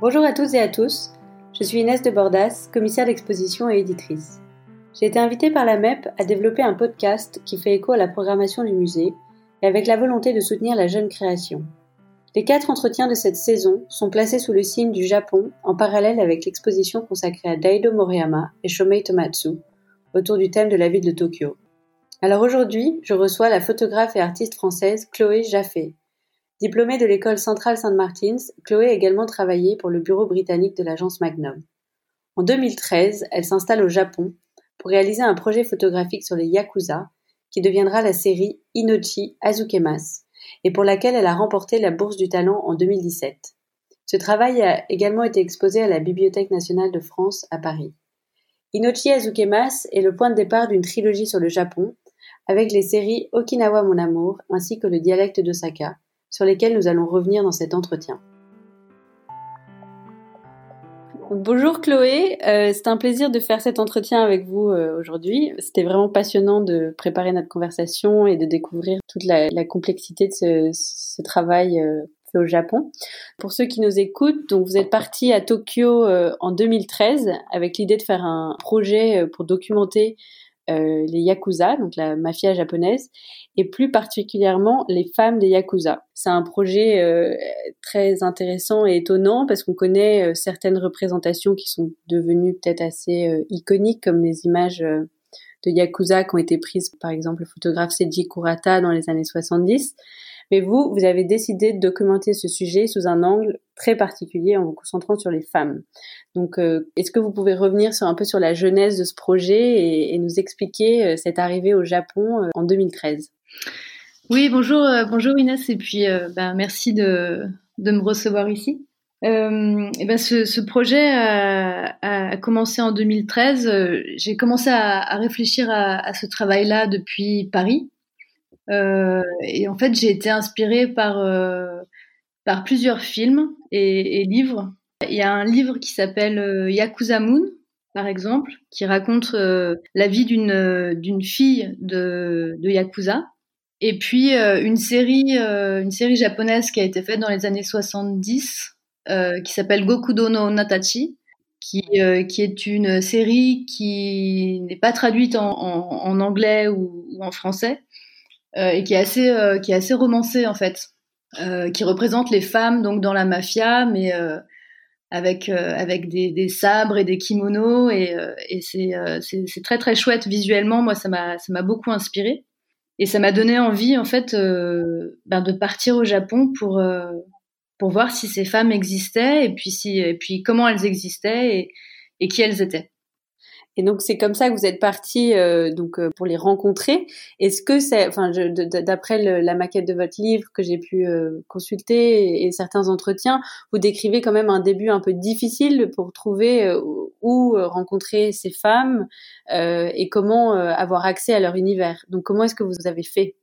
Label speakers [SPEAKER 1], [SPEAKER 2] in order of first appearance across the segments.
[SPEAKER 1] Bonjour à toutes et à tous, je suis Inès de Bordas, commissaire d'exposition et éditrice. J'ai été invitée par la MEP à développer un podcast qui fait écho à la programmation du musée et avec la volonté de soutenir la jeune création. Les quatre entretiens de cette saison sont placés sous le signe du Japon en parallèle avec l'exposition consacrée à Daido Moriyama et Shomei Tomatsu autour du thème de la ville de Tokyo. Alors aujourd'hui, je reçois la photographe et artiste française Chloé Jaffé. Diplômée de l'école centrale Saint-Martins, Chloé a également travaillé pour le bureau britannique de l'agence Magnum. En 2013, elle s'installe au Japon pour réaliser un projet photographique sur les Yakuza qui deviendra la série Inochi Azukemas et pour laquelle elle a remporté la Bourse du Talent en 2017. Ce travail a également été exposé à la Bibliothèque nationale de France à Paris. Inochi Azukemas est le point de départ d'une trilogie sur le Japon, avec les séries Okinawa Mon Amour ainsi que le dialecte d'Osaka, sur lesquelles nous allons revenir dans cet entretien. Bonjour Chloé, euh, c'est un plaisir de faire cet entretien avec vous euh, aujourd'hui. C'était vraiment passionnant de préparer notre conversation et de découvrir toute la, complexité de ce, travail euh, fait au Japon. Pour ceux qui nous écoutent, donc vous êtes parti à Tokyo en 2013 avec l'idée de faire un projet pour documenter euh, les yakuza, donc la mafia japonaise, et plus particulièrement les femmes des yakuza. C'est un projet euh, très intéressant et étonnant parce qu'on connaît euh, certaines représentations qui sont devenues peut-être assez iconiques, comme les images de yakuza qui ont été prises par exemple le photographe Seiji Kurata dans les années 70. Mais vous, vous avez décidé de documenter ce sujet sous un angle très particulier en vous concentrant sur les femmes. Donc, euh, est-ce que vous pouvez revenir un peu sur la genèse de ce projet et, nous expliquer euh, cette arrivée au Japon euh, en 2013
[SPEAKER 2] Oui, bonjour, bonjour Inès, et puis ben, merci de, me recevoir ici. Et ben ce, projet a, commencé en 2013. J'ai commencé à, réfléchir à, ce travail-là depuis Paris. Euh, et en fait, j'ai été inspirée par, euh, par plusieurs films et, livres. Il y a un livre qui s'appelle euh, Yakuza Moon, par exemple, qui raconte la vie d'une d'une fille de, de Yakuza. Et puis une série une série japonaise qui a été faite dans les années 70 qui s'appelle Gokudo no Natachi, qui, qui est une série qui n'est pas traduite en, en, en anglais ou, ou, en français, euh, et qui est assez euh, qui est assez romancé en fait, euh, qui représente les femmes donc dans la mafia, mais avec avec des, des, sabres et des kimonos et, et c'est c'est très très chouette visuellement. Moi, ça m'a ça m'a beaucoup inspiré et ça m'a donné envie en fait ben, de partir au Japon pour pour voir si ces femmes existaient et puis si et puis comment elles existaient et, et qui elles étaient.
[SPEAKER 1] Et donc c'est comme ça que vous êtes parti euh, donc euh, pour les rencontrer. Est-ce que c'est, enfin, d'après la maquette de votre livre que j'ai pu euh, consulter et, certains entretiens, vous décrivez quand même un début un peu difficile pour trouver où rencontrer ces femmes et comment avoir accès à leur univers. Donc comment est-ce que vous avez fait?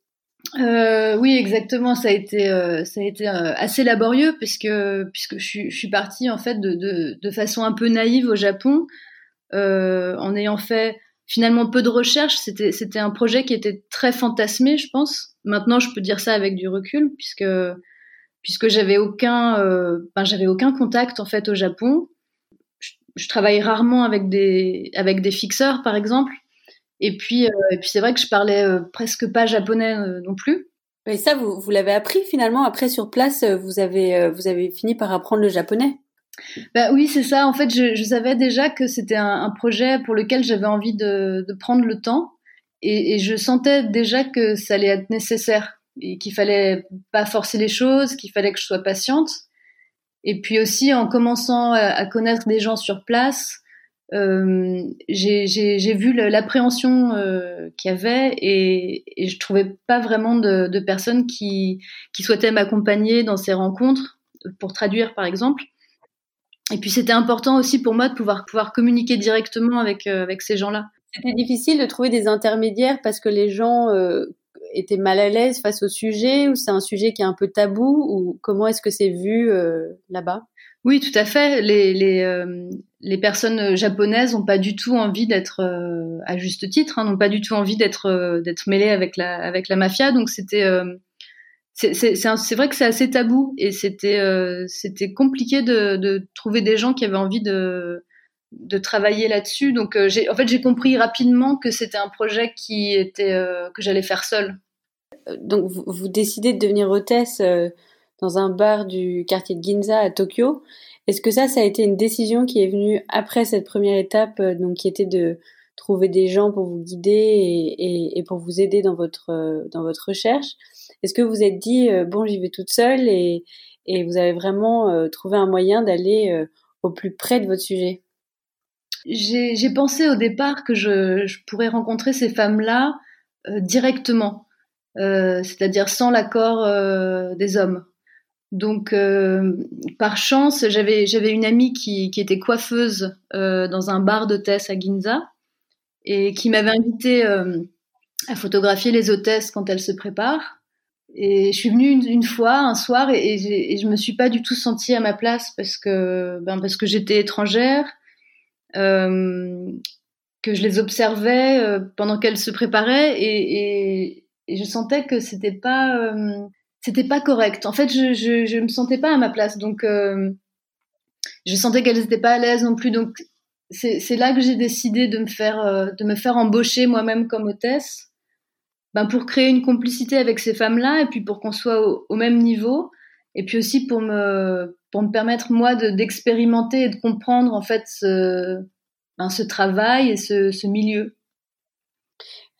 [SPEAKER 2] Euh, oui, exactement. Ça a été, ça a été assez laborieux puisque puisque je suis, je suis partie en fait de, de, de façon un peu naïve au Japon euh, en ayant fait finalement peu de recherches. C'était, c'était un projet qui était très fantasmé, je pense. Maintenant, je peux dire ça avec du recul, puisque puisque j'avais aucun, euh, ben, j'avais aucun contact en fait au Japon. Je, je, travaille rarement avec des avec des fixeurs, par exemple. Et puis, euh, et puis c'est vrai que je parlais euh, presque pas japonais euh, non plus.
[SPEAKER 1] Et ça, vous, vous l'avez appris finalement après sur place. Vous avez vous avez fini par apprendre le japonais.
[SPEAKER 2] Bah oui, c'est ça. En fait, je, je savais déjà que c'était un, un, projet pour lequel j'avais envie de, de, prendre le temps, et, et, je sentais déjà que ça allait être nécessaire et qu'il fallait pas forcer les choses, qu'il fallait que je sois patiente. Et puis aussi, en commençant à, à connaître des gens sur place, euh, j'ai vu l'appréhension euh, qu'il y avait et, et, je trouvais pas vraiment de, de personnes qui, qui souhaitaient m'accompagner dans ces rencontres pour traduire, par exemple. Et puis c'était important aussi pour moi de pouvoir pouvoir communiquer directement avec euh, avec ces gens-là.
[SPEAKER 1] C'était difficile de trouver des intermédiaires parce que les gens euh, étaient mal à l'aise face au sujet ou c'est un sujet qui est un peu tabou ou comment est-ce que c'est vu euh, là-bas?
[SPEAKER 2] Oui, tout à fait. Les les les personnes japonaises n'ont pas du tout envie d'être à juste titre, hein, n'ont pas du tout envie d'être d'être mêlées avec la avec la mafia. Donc c'était c'est vrai que c'est assez tabou et c'était euh, c'était compliqué de, de, trouver des gens qui avaient envie de de travailler là-dessus. Donc euh, en fait j'ai compris rapidement que c'était un projet qui était euh, que j'allais faire seule.
[SPEAKER 1] Donc vous, vous, décidez de devenir hôtesse dans un bar du quartier de Ginza à Tokyo. Est-ce que ça ça a été une décision qui est venue après cette première étape donc qui était de trouver des gens pour vous guider et, pour vous aider dans votre dans votre recherche? Est-ce que vous êtes dit, euh, bon, j'y vais toute seule et, et vous avez vraiment euh, trouvé un moyen d'aller euh, au plus près de votre sujet?
[SPEAKER 2] J'ai pensé au départ que je, je pourrais rencontrer ces femmes-là directement, c'est-à-dire sans l'accord des hommes. Donc, par chance, j'avais j'avais une amie qui, qui était coiffeuse dans un bar d'hôtesse à Ginza et qui m'avait invité à photographier les hôtesses quand elles se préparent. Et je suis venue une, fois, un soir, et, et, je me suis pas du tout sentie à ma place parce que, ben parce que j'étais étrangère, euh, que je les observais euh, pendant qu'elles se préparaient, et, et, je sentais que c'était pas, euh, c'était pas correct. En fait, je, je, je me sentais pas à ma place, donc euh, je sentais qu'elles étaient pas à l'aise non plus. Donc c'est là que j'ai décidé de me faire, de me faire embaucher moi-même comme hôtesse ben pour créer une complicité avec ces femmes-là et puis pour qu'on soit au, même niveau et puis aussi pour me pour me permettre moi d'expérimenter et de comprendre en fait ce, ben, ce travail et ce, ce milieu.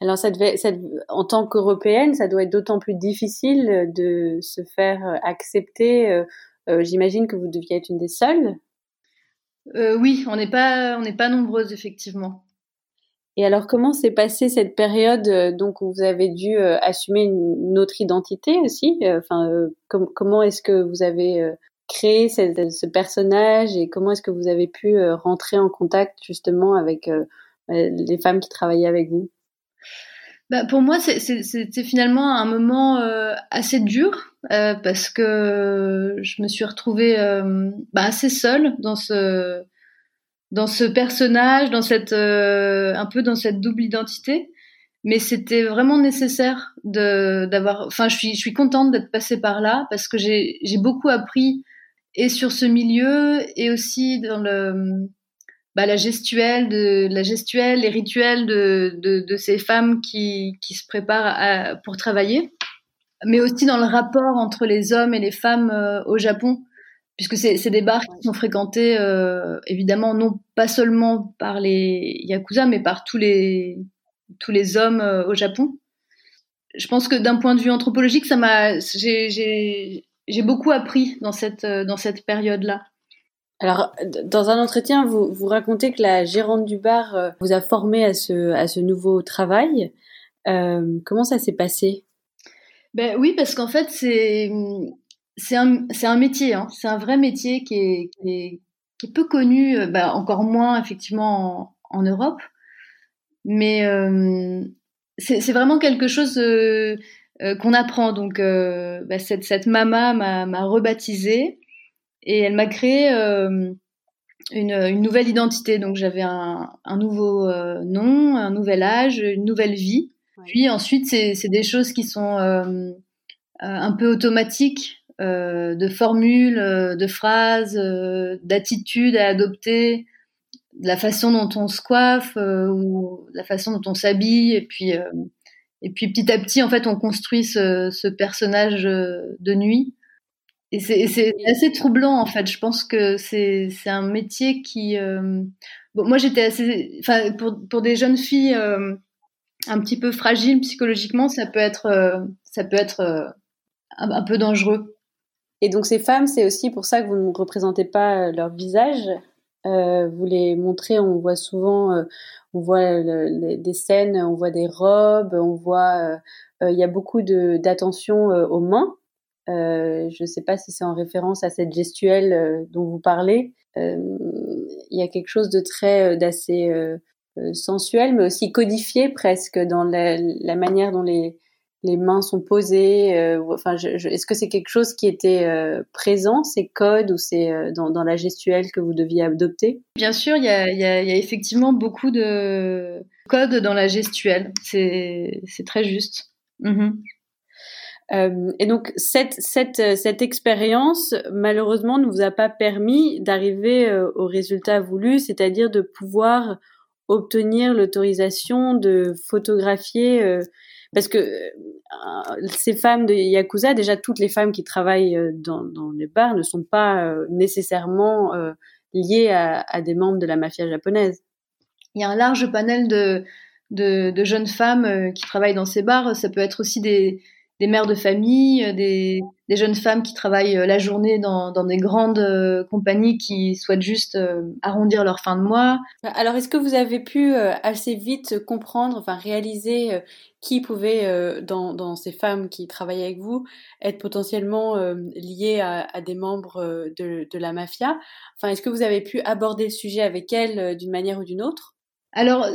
[SPEAKER 1] Alors ça devait, ça, en tant qu'européenne, ça doit être d'autant plus difficile de se faire accepter. Euh, euh, J'imagine que vous deviez être une des seules.
[SPEAKER 2] Euh, oui, on n'est pas on n'est pas nombreuses effectivement.
[SPEAKER 1] Et alors, comment s'est passée cette période euh, donc où vous avez dû euh, assumer une, autre identité aussi euh, Enfin, comment est-ce que vous avez créé ce personnage et comment est-ce que vous avez pu rentrer en contact justement avec les femmes qui travaillaient avec vous?
[SPEAKER 2] Bah, pour moi, c'était finalement un moment assez dur parce que je me suis retrouvée bah, assez seule dans ce dans ce personnage, dans cette euh, un peu dans cette double identité. Mais c'était vraiment nécessaire d'avoir. Enfin, je suis je suis contente d'être passée par là parce que j'ai beaucoup appris et sur ce milieu et aussi dans le bah, la gestuelle de la gestuelle, les rituels de, de, de ces femmes qui, qui se préparent à, pour travailler, mais aussi dans le rapport entre les hommes et les femmes euh, au Japon puisque c'est des bars qui sont fréquentés euh, évidemment non pas seulement par les yakuza mais par tous les tous les hommes euh, au Japon. Je pense que d'un point de vue anthropologique, ça m'a j'ai beaucoup appris dans cette euh, dans cette période-là.
[SPEAKER 1] Alors, dans un entretien, vous, vous racontez que la gérante du bar vous a formé à ce, à ce nouveau travail. comment ça s'est passé?
[SPEAKER 2] Ben oui, parce qu'en fait, c'est c'est un, un, métier, hein. c'est un vrai métier qui est, qui est, peu connu, euh, bah, encore moins effectivement en, Europe. Mais euh, c'est vraiment quelque chose euh, euh qu'on apprend. Donc, euh, bah, cette, cette mama m'a rebaptisée et elle m'a créé une, une, nouvelle identité. Donc, j'avais un, un, nouveau nom, un nouvel âge, une nouvelle vie. Puis ensuite, c'est des choses qui sont un peu automatiques euh, de formules, euh, de phrases, euh, d'attitudes à adopter, de la façon dont on se coiffe ou la façon dont on s'habille, et puis et puis petit à petit, en fait, on construit ce, personnage de nuit. Et c'est assez troublant, en fait. Je pense que c'est un métier qui. Bon, moi, j'étais assez. Enfin, pour, pour des jeunes filles un petit peu fragiles psychologiquement, ça peut être, ça peut être un, peu dangereux.
[SPEAKER 1] Et donc ces femmes, c'est aussi pour ça que vous ne représentez pas euh, leur visage. Euh, vous les montrez, on voit souvent, euh, on voit des scènes, on voit des robes, on voit, il y a beaucoup d'attention aux mains. Je ne sais pas si c'est en référence à cette gestuelle dont vous parlez. Il y a quelque chose de très, d'assez sensuel, mais aussi codifié presque dans la, manière dont les mains sont posées euh, Enfin, est-ce que c'est quelque chose qui était euh, présent, ces codes, ou c'est euh, dans, la gestuelle que vous deviez adopter?
[SPEAKER 2] Bien sûr, il y a, effectivement beaucoup de codes dans la gestuelle. C'est très juste.
[SPEAKER 1] Mm-hmm. Euh, et donc cette cette cette expérience malheureusement ne vous a pas permis d'arriver euh, au résultat voulu, c'est-à-dire de pouvoir obtenir l'autorisation de photographier euh, parce que ces femmes de yakuza, déjà toutes les femmes qui travaillent dans, dans les bars ne sont pas nécessairement liées à, à des membres de la mafia japonaise.
[SPEAKER 2] Il y a un large panel de de, de jeunes femmes qui travaillent dans ces bars. Ça peut être aussi des des mères de famille, euh, des, jeunes femmes qui travaillent euh, la journée dans, des grandes euh, compagnies qui souhaitent juste arrondir leur fin de mois.
[SPEAKER 1] Alors, est-ce que vous avez pu assez vite comprendre, enfin réaliser qui pouvait, dans, ces femmes qui travaillaient avec vous, être potentiellement liées à, des membres de la mafia? Enfin, est-ce que vous avez pu aborder le sujet avec elles d'une manière ou d'une autre?
[SPEAKER 2] Alors,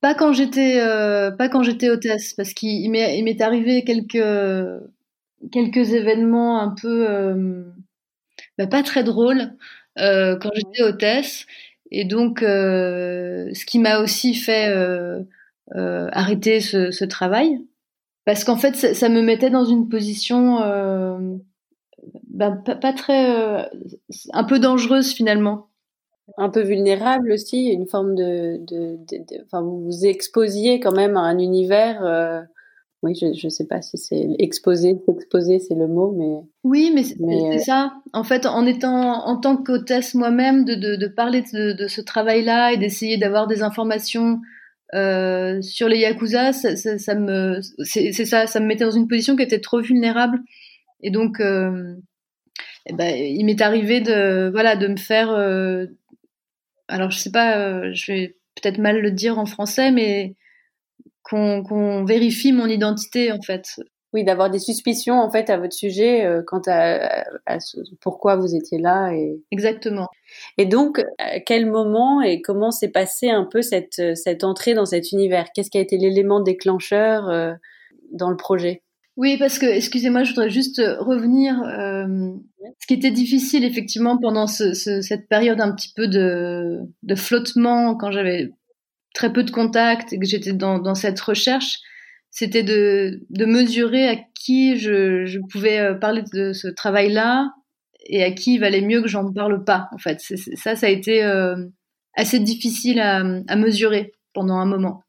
[SPEAKER 2] pas quand j'étais euh, pas quand j'étais hôtesse, parce qu'il m'est, arrivé quelques quelques événements un peu euh, bah, pas très drôles euh, quand j'étais hôtesse, et donc ce qui m'a aussi fait arrêter ce, ce, travail, parce qu'en fait ça, me mettait dans une position bah, pas, pas, très un peu dangereuse finalement
[SPEAKER 1] un peu vulnérable aussi, une forme de, de, enfin vous vous exposiez quand même à un univers. Euh, oui, je ne sais pas si c'est exposé, exposer c'est le mot, mais
[SPEAKER 2] oui, mais c'est euh, ça. En fait, en étant en tant qu'hôtesse moi-même, de, de, parler de, de ce travail-là et d'essayer d'avoir des informations euh, sur les yakuza, ça, ça, ça me c'est ça, ça me mettait dans une position qui était trop vulnérable. Et donc, euh, eh ben, il m'est arrivé de voilà de me faire euh, alors je sais pas, euh, je vais peut-être mal le dire en français, mais qu'on vérifie mon identité en fait.
[SPEAKER 1] Oui, d'avoir des suspicions en fait à votre sujet euh, quant à, pourquoi vous étiez là et
[SPEAKER 2] exactement.
[SPEAKER 1] Et donc, à quel moment et comment s'est passé un peu cette cette entrée dans cet univers? Qu'est-ce qui a été l'élément déclencheur euh, dans le projet?
[SPEAKER 2] Oui, parce que, excusez-moi, je voudrais juste euh, revenir. Euh, ce qui était difficile, effectivement, pendant ce, ce, cette période un petit peu de, de flottement, quand j'avais très peu de contacts et que j'étais dans, dans cette recherche, c'était de, de mesurer à qui je, je pouvais euh, parler de ce travail-là et à qui il valait mieux que j'en parle pas, en fait. ça, ça a été euh, assez difficile à, à mesurer pendant un moment.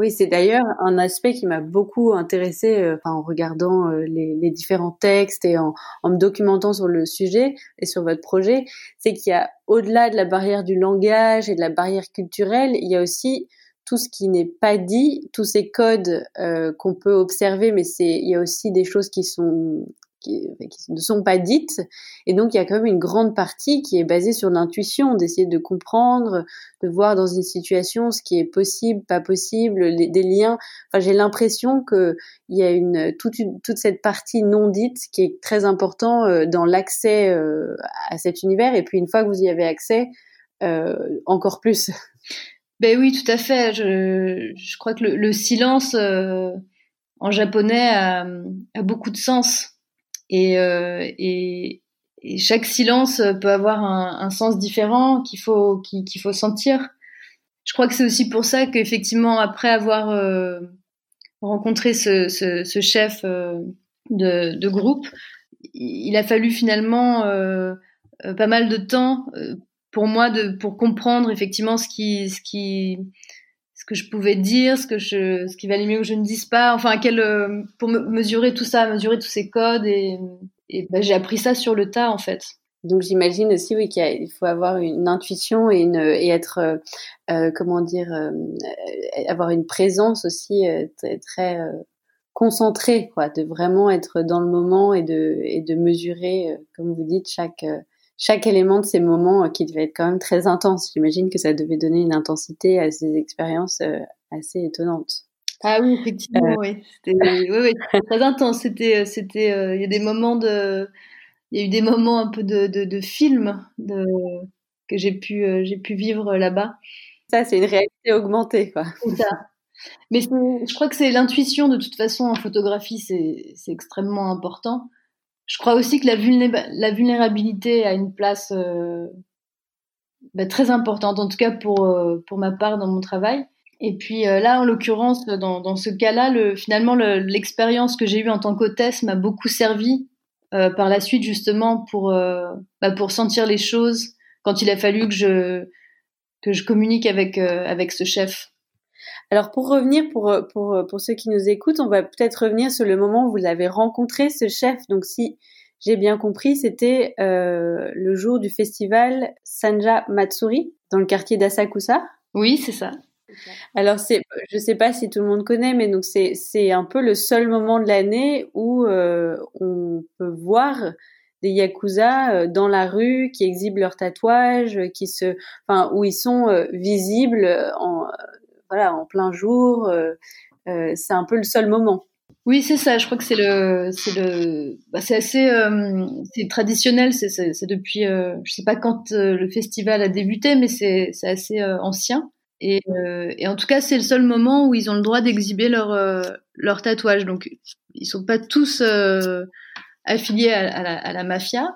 [SPEAKER 1] Oui, c'est d'ailleurs un aspect qui m'a beaucoup intéressé euh, en regardant euh, les, différents textes et en, me documentant sur le sujet et sur votre projet, c'est qu'il y a au-delà de la barrière du langage et de la barrière culturelle, il y a aussi tout ce qui n'est pas dit, tous ces codes euh, qu'on peut observer, mais c'est il y a aussi des choses qui sont qui, ne sont pas dites. Et donc, il y a quand même une grande partie qui est basée sur l'intuition, d'essayer de comprendre, de voir dans une situation ce qui est possible, pas possible, des liens. Enfin, j'ai l'impression qu'il y a une toute, toute cette partie non dite qui est très important euh, dans l'accès euh, à cet univers. Et puis, une fois que vous y avez accès, euh, encore plus.
[SPEAKER 2] Ben oui, tout à fait. Je, je crois que le, le silence euh, en japonais a, a, beaucoup de sens. Et, euh, et, et, chaque silence peut avoir un, sens différent qu'il faut qu'il faut sentir. Je crois que c'est aussi pour ça qu'effectivement après avoir euh, rencontré ce, ce, ce chef euh, de, de, groupe, il a fallu finalement euh, pas mal de temps pour moi de pour comprendre effectivement ce qui ce qui que je pouvais dire, ce que je, ce qui valait mieux que je ne dise pas, enfin, quel, euh, pour me mesurer tout ça, mesurer tous ces codes et, et ben, j'ai appris ça sur le tas en fait.
[SPEAKER 1] Donc j'imagine aussi oui qu'il faut avoir une intuition et une et être euh, euh comment dire euh, avoir une présence aussi très, très concentrée quoi, de vraiment être dans le moment et de et de mesurer comme vous dites chaque chaque élément de ces moments euh, qui devait être quand même très intense. J'imagine que ça devait donner une intensité à ces expériences euh, assez étonnantes.
[SPEAKER 2] Ah oui, effectivement, euh. oui. C'était oui, oui, très intense. C'était, c'était, il y a des moments de, il y a eu des moments un peu de, de, de film de, que j'ai pu, j'ai pu vivre là-bas.
[SPEAKER 1] Ça, c'est une réalité augmentée, quoi.
[SPEAKER 2] C'est ça. Mais je crois que c'est l'intuition de toute façon en photographie, c'est, c'est extrêmement important je crois aussi que la, vulnérabilité a une place euh, bah, très importante, en tout cas pour, euh, pour ma part dans mon travail. Et puis là, en l'occurrence, dans, dans, ce cas-là, le, finalement, l'expérience que j'ai eue en tant qu'hôtesse m'a beaucoup servi par la suite, justement, pour, bah, pour sentir les choses quand il a fallu que je, que je communique avec, avec ce chef.
[SPEAKER 1] Alors pour revenir, pour, pour, pour ceux qui nous écoutent, on va peut-être revenir sur le moment où vous avez rencontré ce chef. Donc si j'ai bien compris, c'était euh, le jour du festival Sanja Matsuri dans le quartier d'Asakusa.
[SPEAKER 2] Oui, c'est ça.
[SPEAKER 1] Alors c'est, je sais pas si tout le monde connaît, mais donc c'est c'est un peu le seul moment de l'année où euh, on peut voir des yakuza euh, dans la rue qui exhibent leurs tatouages, qui se, enfin où ils sont euh, visibles en voilà en plein jour. c'est un peu le seul moment.
[SPEAKER 2] Oui, c'est ça. Je crois que c'est le, c'est le, bah, c'est assez, euh, c'est traditionnel. C'est, depuis, euh, je sais pas quand euh, le festival a débuté, mais c'est, c'est assez ancien. Et, en tout cas, c'est le seul moment où ils ont le droit d'exhiber leur, leur tatouage. Donc, ils sont pas tous affiliés à, la, mafia.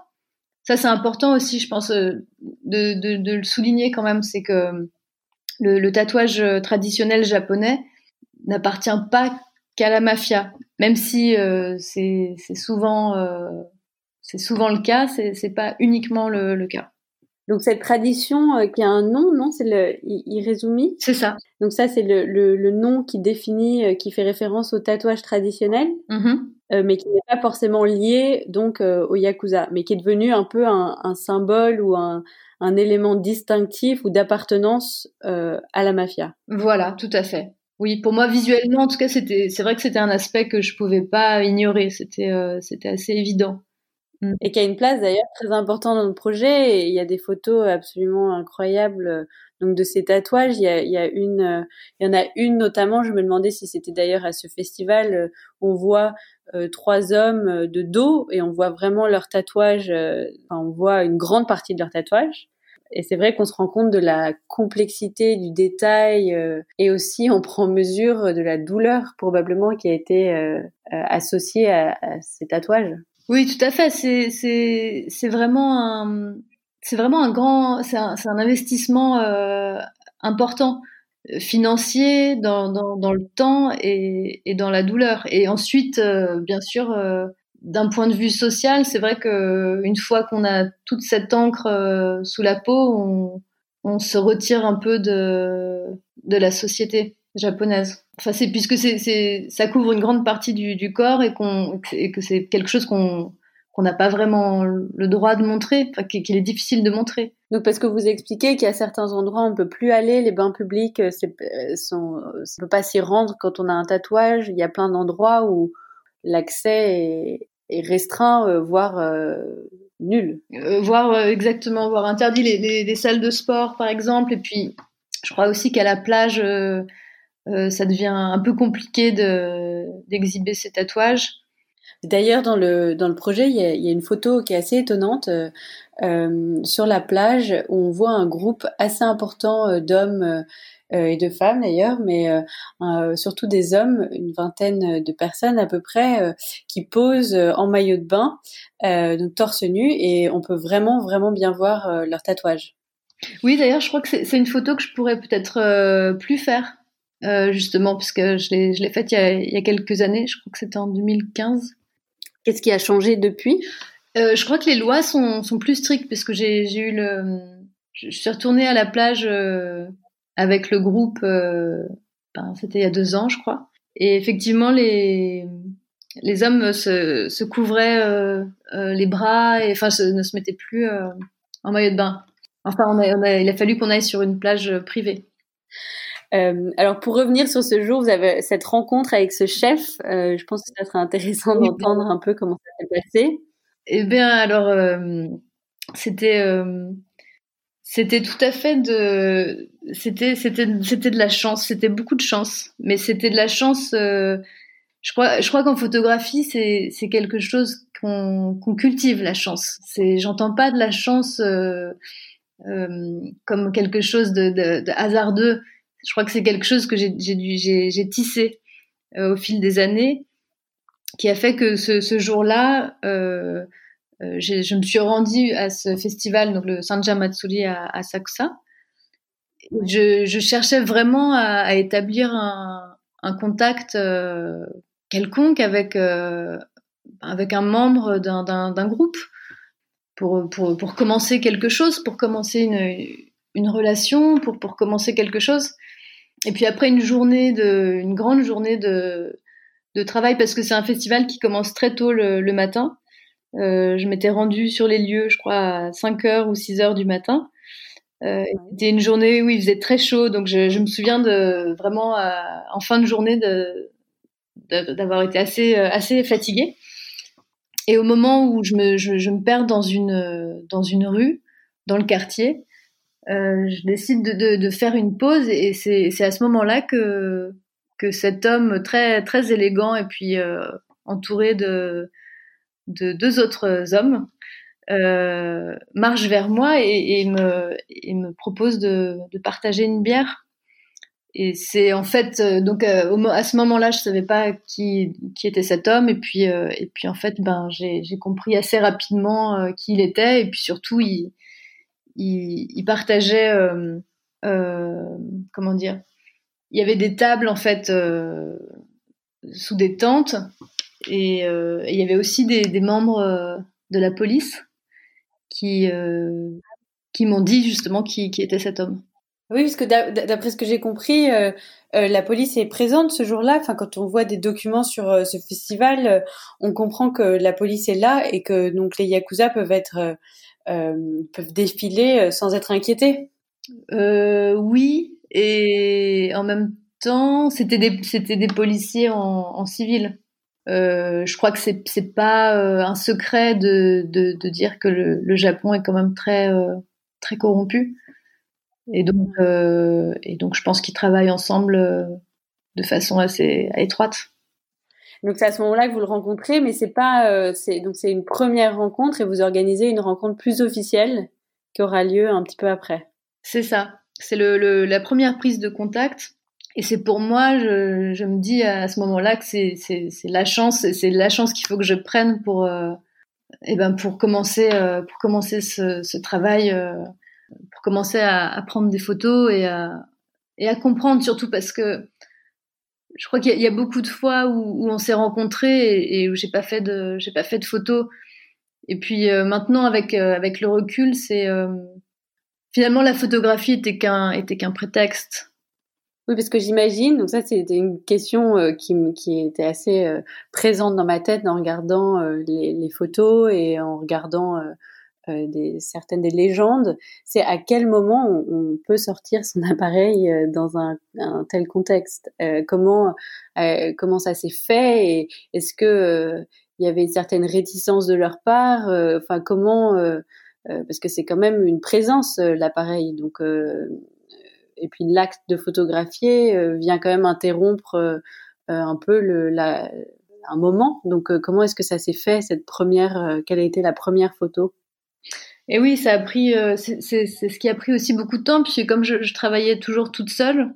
[SPEAKER 2] Ça, c'est important aussi, je pense, de, de, le souligner quand même. C'est que le, le tatouage traditionnel japonais n'appartient pas qu'à la mafia, même si euh, c'est souvent euh, souvent le cas, c'est pas uniquement le, le, cas.
[SPEAKER 1] Donc cette tradition euh, qui a un nom, non C'est le Irezumi?
[SPEAKER 2] C'est ça.
[SPEAKER 1] Donc ça, c'est le, le, le, nom qui définit, qui fait référence au tatouage traditionnel,
[SPEAKER 2] mm-hmm.
[SPEAKER 1] mais qui n'est pas forcément lié donc au yakuza, mais qui est devenu un peu un, un symbole ou un, un élément distinctif ou d'appartenance à la mafia.
[SPEAKER 2] Voilà, tout à fait. Oui, pour moi visuellement, en tout cas, c'était, c'est vrai que c'était un aspect que je pouvais pas ignorer. C'était, euh, c'était assez évident.
[SPEAKER 1] Mm. Et qui a une place d'ailleurs très importante dans le projet. Et il y a des photos absolument incroyables. Euh, donc de ces tatouages, il y a, il y a une, euh, il y en a une notamment. Je me demandais si c'était d'ailleurs à ce festival. on voit trois hommes de dos et on voit vraiment leur tatouage. Enfin, on voit une grande partie de leur tatouage. Et c'est vrai qu'on se rend compte de la complexité du détail euh, et aussi on prend mesure de la douleur probablement qui a été euh, euh, associée à, ces tatouages.
[SPEAKER 2] Oui, tout à fait. C'est vraiment un grand c'est un, investissement important financier dans, le temps et, dans la douleur. Et ensuite, bien sûr, d'un point de vue social, c'est vrai que une fois qu'on a toute cette encre euh, sous la peau, on, on, se retire un peu de, de la société japonaise. Enfin, c'est puisque c'est, ça couvre une grande partie du, du corps et, qu'on, et que c'est quelque chose qu'on qu'on n'a pas vraiment le droit de montrer, enfin, qu'il est difficile de montrer.
[SPEAKER 1] Donc parce que vous expliquez qu'à certains endroits on peut plus aller, les bains publics, euh, c'est, euh, sont, on peut pas s'y rendre quand on a un tatouage. Il y a plein d'endroits où l'accès est, est restreint, euh, voire euh, nul.
[SPEAKER 2] Euh, voire exactement, voire interdit les, les, salles de sport par exemple. Et puis, je crois aussi qu'à la plage, ça devient un peu compliqué de, d'exhiber ses tatouages.
[SPEAKER 1] D'ailleurs, dans le, dans le projet, il y, a, il y a une photo qui est assez étonnante euh, sur la plage où on voit un groupe assez important d'hommes euh, et de femmes d'ailleurs, mais euh, euh, surtout des hommes, une vingtaine de personnes à peu près, qui posent en maillot de bain, donc torse nu, et on peut vraiment vraiment bien voir leurs tatouages.
[SPEAKER 2] Oui, d'ailleurs, je crois que c'est une photo que je pourrais peut-être plus faire, justement, parce que je l'ai faite il, y a quelques années, je crois que c'était en 2015.
[SPEAKER 1] Qu'est-ce qui a changé depuis?
[SPEAKER 2] Je crois que les lois sont, sont plus strictes, parce que j'ai eu le... Je suis retournée à la plage avec le groupe, euh, ben, c'était il y a deux ans, je crois. Et effectivement, les, les hommes se, se couvraient euh, euh, les bras et enfin ne se mettaient plus en maillot de bain. Enfin, on a, on a, il a fallu qu'on aille sur une plage privée.
[SPEAKER 1] Euh, alors pour revenir sur ce jour, vous avez cette rencontre avec ce chef. Euh, je pense que ça serait intéressant d'entendre un peu comment ça s'est passé.
[SPEAKER 2] Eh bien, alors euh, c'était c'était tout à fait de, c'était, c'était, c'était de la chance. C'était beaucoup de chance, mais c'était de la chance. Je crois, je crois qu'en photographie, c'est, c'est quelque chose qu'on, qu'on cultive la chance. C'est, j'entends pas de la chance comme quelque chose de, de, de, hasardeux. Je crois que c'est quelque chose que j'ai, tissé euh, au fil des années, qui a fait que ce, ce jour-là. Euh, euh, je me suis rendue à ce festival, donc le Sanja Matsuri à, à Sakusa. je, je, cherchais vraiment à, à établir un, un contact euh, quelconque avec, avec un membre d'un groupe pour, pour, pour, commencer quelque chose, pour commencer une, une relation, pour, pour commencer quelque chose. Et puis après une journée de, une grande journée de, de travail, parce que c'est un festival qui commence très tôt le, le matin. Euh, je m'étais rendue sur les lieux, je crois, à 5h ou 6h du matin. Euh, C'était une journée où il faisait très chaud, donc je, je me souviens de vraiment euh, en fin de journée d'avoir été assez euh, assez fatiguée. Et au moment où je me, je, je me perds dans une dans une rue, dans le quartier, euh, je décide de, de, de, faire une pause et c'est à ce moment-là que que cet homme très très élégant et puis euh, entouré de de deux autres hommes euh, marche vers moi et, et, me, et me propose de, de, partager une bière. Et c'est en fait euh, donc euh, à ce moment-là, je savais pas qui, qui était cet homme et puis et puis en fait ben j'ai compris assez rapidement qui il était et puis surtout il il, il partageait comment dire il y avait des tables en fait sous des tentes et, il y avait aussi des, membres de la police qui, euh, qui m'ont dit justement qui, qui, était cet homme.
[SPEAKER 1] Oui, parce que d'après ce que j'ai compris, euh, euh, la police est présente ce jour-là. Enfin, quand on voit des documents sur euh, ce festival, euh, on comprend que la police est là et que donc les yakuza peuvent être peuvent défiler sans être inquiétés.
[SPEAKER 2] oui, et en même temps, c'était des c'était des policiers en, en civil. Euh, je crois que c'est c'est pas euh, un secret de, de, de dire que le, le, Japon est quand même très euh, très corrompu et donc euh, et donc je pense qu'ils travaillent ensemble euh, de façon assez étroite.
[SPEAKER 1] Donc c'est à ce moment-là que vous le rencontrez, mais c'est pas c'est donc c'est une première rencontre et vous organisez une rencontre plus officielle qui aura lieu un petit peu après.
[SPEAKER 2] C'est ça. C'est le, le, la première prise de contact et c'est pour moi, je, je, me dis à ce moment-là que c'est, c'est, c'est la chance, c'est la chance qu'il faut que je prenne pour, euh, et ben pour commencer, euh, pour commencer ce, ce travail, euh, pour commencer à, à, prendre des photos et à, et à comprendre surtout parce que je crois qu'il y, a beaucoup de fois où, on s'est rencontrés et, et, où j'ai pas fait de, j'ai pas fait de photos. Et puis euh, maintenant avec euh, avec le recul, c'est euh, finalement la photographie était qu'un était qu'un prétexte
[SPEAKER 1] oui, parce que j'imagine, donc ça c'était une question euh, qui, qui était assez euh, présente dans ma tête en regardant euh, les, les, photos et en regardant des, certaines des légendes, c'est à quel moment on, on, peut sortir son appareil dans un, un tel contexte? Comment comment ça s'est fait et est-ce que il y avait une certaine réticence de leur part? Enfin, comment Parce que c'est quand même une présence l'appareil, donc et puis l'acte de photographier euh, vient quand même interrompre euh, euh, un peu le, la, un moment. Donc comment est-ce que ça s'est fait cette première Quelle a été la première photo?
[SPEAKER 2] Et oui, ça a pris, c'est ce qui a pris aussi beaucoup de temps, puisque comme je, je travaillais toujours toute seule,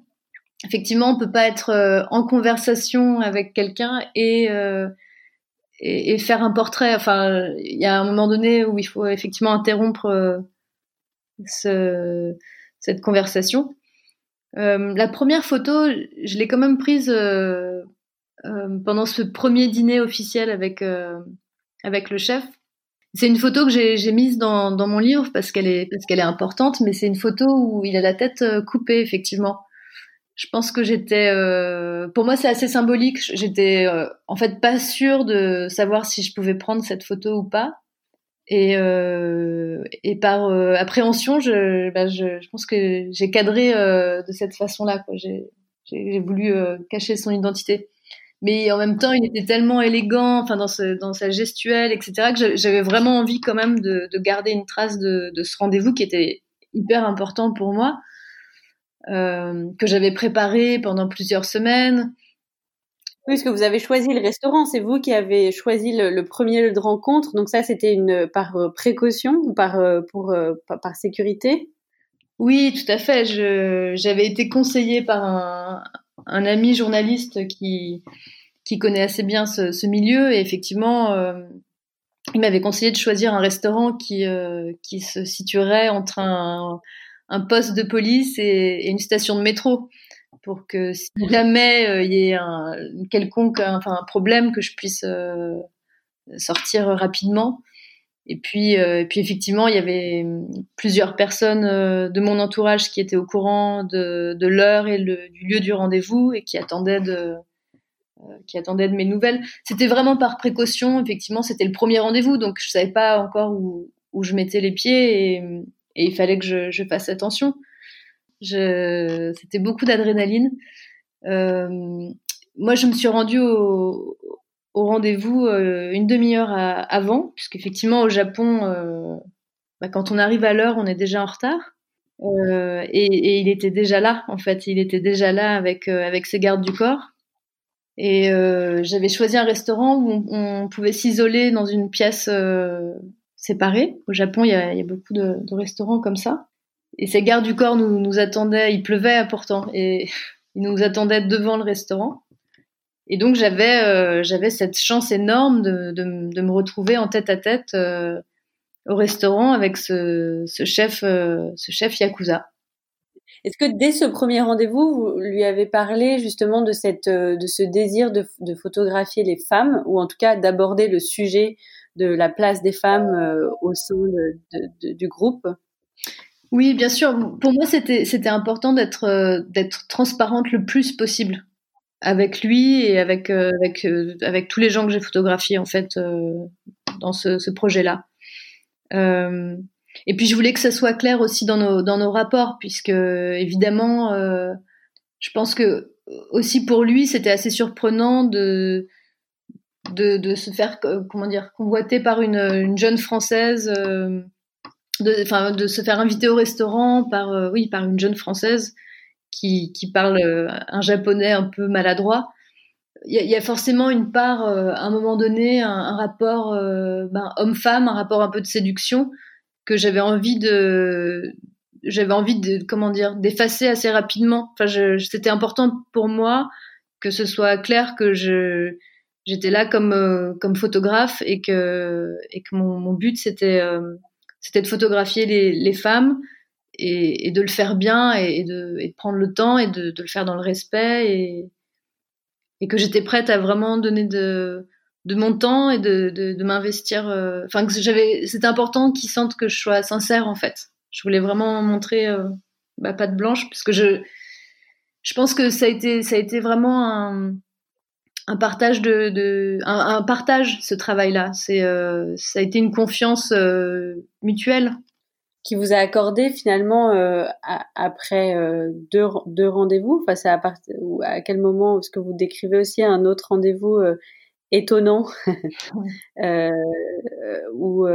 [SPEAKER 2] effectivement, on peut pas être en conversation avec quelqu'un et, euh, et, et, faire un portrait. Enfin, il y a un moment donné où il faut effectivement interrompre euh, ce, cette conversation. Euh, la première photo, je l'ai quand même prise euh, euh, pendant ce premier dîner officiel avec euh, avec le chef. C'est une photo que j'ai mise dans, dans mon livre parce qu'elle est parce qu'elle est importante, mais c'est une photo où il a la tête euh, coupée effectivement. Je pense que j'étais, pour moi c'est assez symbolique. J'étais en fait pas sûre de savoir si je pouvais prendre cette photo ou pas. Et, euh, et par euh, appréhension, je, bah, je, je, pense que j'ai cadré euh, de cette façon-là. J'ai voulu euh, cacher son identité. Mais en même temps, il était tellement élégant, enfin dans, ce, dans sa gestuelle, etc., que j'avais vraiment envie quand même de, de garder une trace de, de ce rendez-vous qui était hyper important pour moi, euh, que j'avais préparé pendant plusieurs semaines.
[SPEAKER 1] Oui, parce que vous avez choisi le restaurant, c'est vous qui avez choisi le, le, premier lieu de rencontre. Donc ça, c'était une par euh, précaution ou par euh, pour par, par, sécurité?
[SPEAKER 2] Oui, tout à fait. j'avais été conseillée par un, un, ami journaliste qui qui connaît assez bien ce, ce milieu et effectivement, euh, il m'avait conseillé de choisir un restaurant qui qui se situerait entre un un poste de police et, une station de métro pour que si jamais il y ait un quelconque enfin un problème que je puisse sortir rapidement et puis, euh, et puis effectivement, il y avait plusieurs personnes euh, de mon entourage qui étaient au courant de, de l'heure et le, du lieu du rendez-vous et qui attendaient de, euh, qui attendaient de mes nouvelles. C'était vraiment par précaution. Effectivement, c'était le premier rendez-vous, donc je savais pas encore où, où je mettais les pieds et, et il fallait que je, je fasse attention. C'était beaucoup d'adrénaline. Euh, moi, je me suis rendue au, au rendez-vous euh, une demi-heure avant, puisqu'effectivement au Japon, euh, bah, quand on arrive à l'heure, on est déjà en retard. Euh, et, il était déjà là, en fait, il était déjà là avec avec ses gardes du corps. Et j'avais choisi un restaurant où on, pouvait s'isoler dans une pièce séparée. Au Japon, il y a, beaucoup de, restaurants comme ça. Et ces gardes du corps nous, nous attendaient. Il pleuvait pourtant, et ils nous attendaient devant le restaurant. Et donc j'avais euh, j'avais cette chance énorme de, de, de, me retrouver en tête à tête euh, au restaurant avec ce, ce chef euh, ce chef yakuza.
[SPEAKER 1] Est-ce que dès ce premier rendez-vous, vous lui avez parlé justement de cette de ce désir de, de photographier les femmes ou en tout cas d'aborder le sujet de la place des femmes au sein du groupe?
[SPEAKER 2] Oui, bien sûr. Pour moi, c'était c'était important d'être d'être transparente le plus possible avec lui et avec euh, avec euh, avec tous les gens que j'ai photographiés en fait euh, dans ce, ce projet-là. et puis je voulais que ça soit clair aussi dans nos dans nos rapports puisque évidemment je pense que aussi pour lui c'était assez surprenant de de, de se faire comment dire convoiter par une, une jeune française de de se faire inviter au restaurant par oui par une jeune française qui, qui parle euh, un japonais un peu maladroit, il y, y, a forcément une part, euh, à un moment donné, un, un rapport euh, ben, homme-femme, un rapport un peu de séduction que j'avais envie de, j'avais envie de, comment dire, d'effacer assez rapidement. Enfin, c'était important pour moi que ce soit clair que je, j'étais là comme comme photographe et que et que mon, mon but c'était c'était de photographier les, les femmes et, de le faire bien et, de, prendre le temps et de, le faire dans le respect et, que j'étais prête à vraiment donner de, mon temps et de, m'investir. Euh, enfin, que j'avais, c'était important qu'ils sentent que je sois sincère en fait. Je voulais vraiment montrer euh, bah, pas blanche parce que je, je pense que ça a été, ça a été vraiment un, partage de, un, partage ce travail-là. C'est, euh, ça a été une confiance euh, mutuelle
[SPEAKER 1] qui vous a accordé finalement euh, après euh, deux, deux rendez-vous? Face à, ou à quel moment est-ce que vous décrivez aussi un autre rendez-vous euh, étonnant euh, où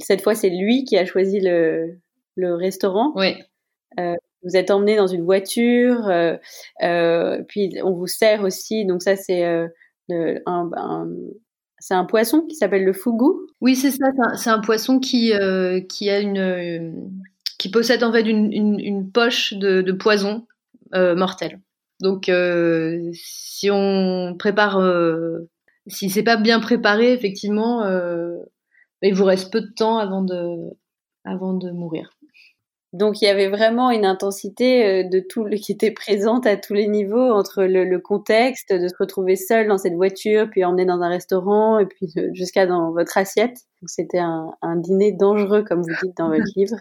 [SPEAKER 1] cette fois c'est lui qui a choisi le, le restaurant.
[SPEAKER 2] Oui.
[SPEAKER 1] vous êtes emmené dans une voiture, puis on vous sert aussi. Donc ça c'est un, un, c'est un poisson qui s'appelle le fugu?
[SPEAKER 2] Oui, c'est ça. C'est un, poisson qui, euh, qui a une, qui possède en fait une, une, poche de, de poison euh, mortel. Donc, euh, si on prépare, euh, si c'est pas bien préparé, effectivement, euh, il vous reste peu de temps avant de, avant de mourir.
[SPEAKER 1] Donc il y avait vraiment une intensité euh, de tout qui était présente à tous les niveaux entre le, le, contexte de se retrouver seul dans cette voiture, puis emmener dans un restaurant et puis euh, jusqu'à dans votre assiette. Donc c'était un, un, dîner dangereux comme vous dites dans votre livre.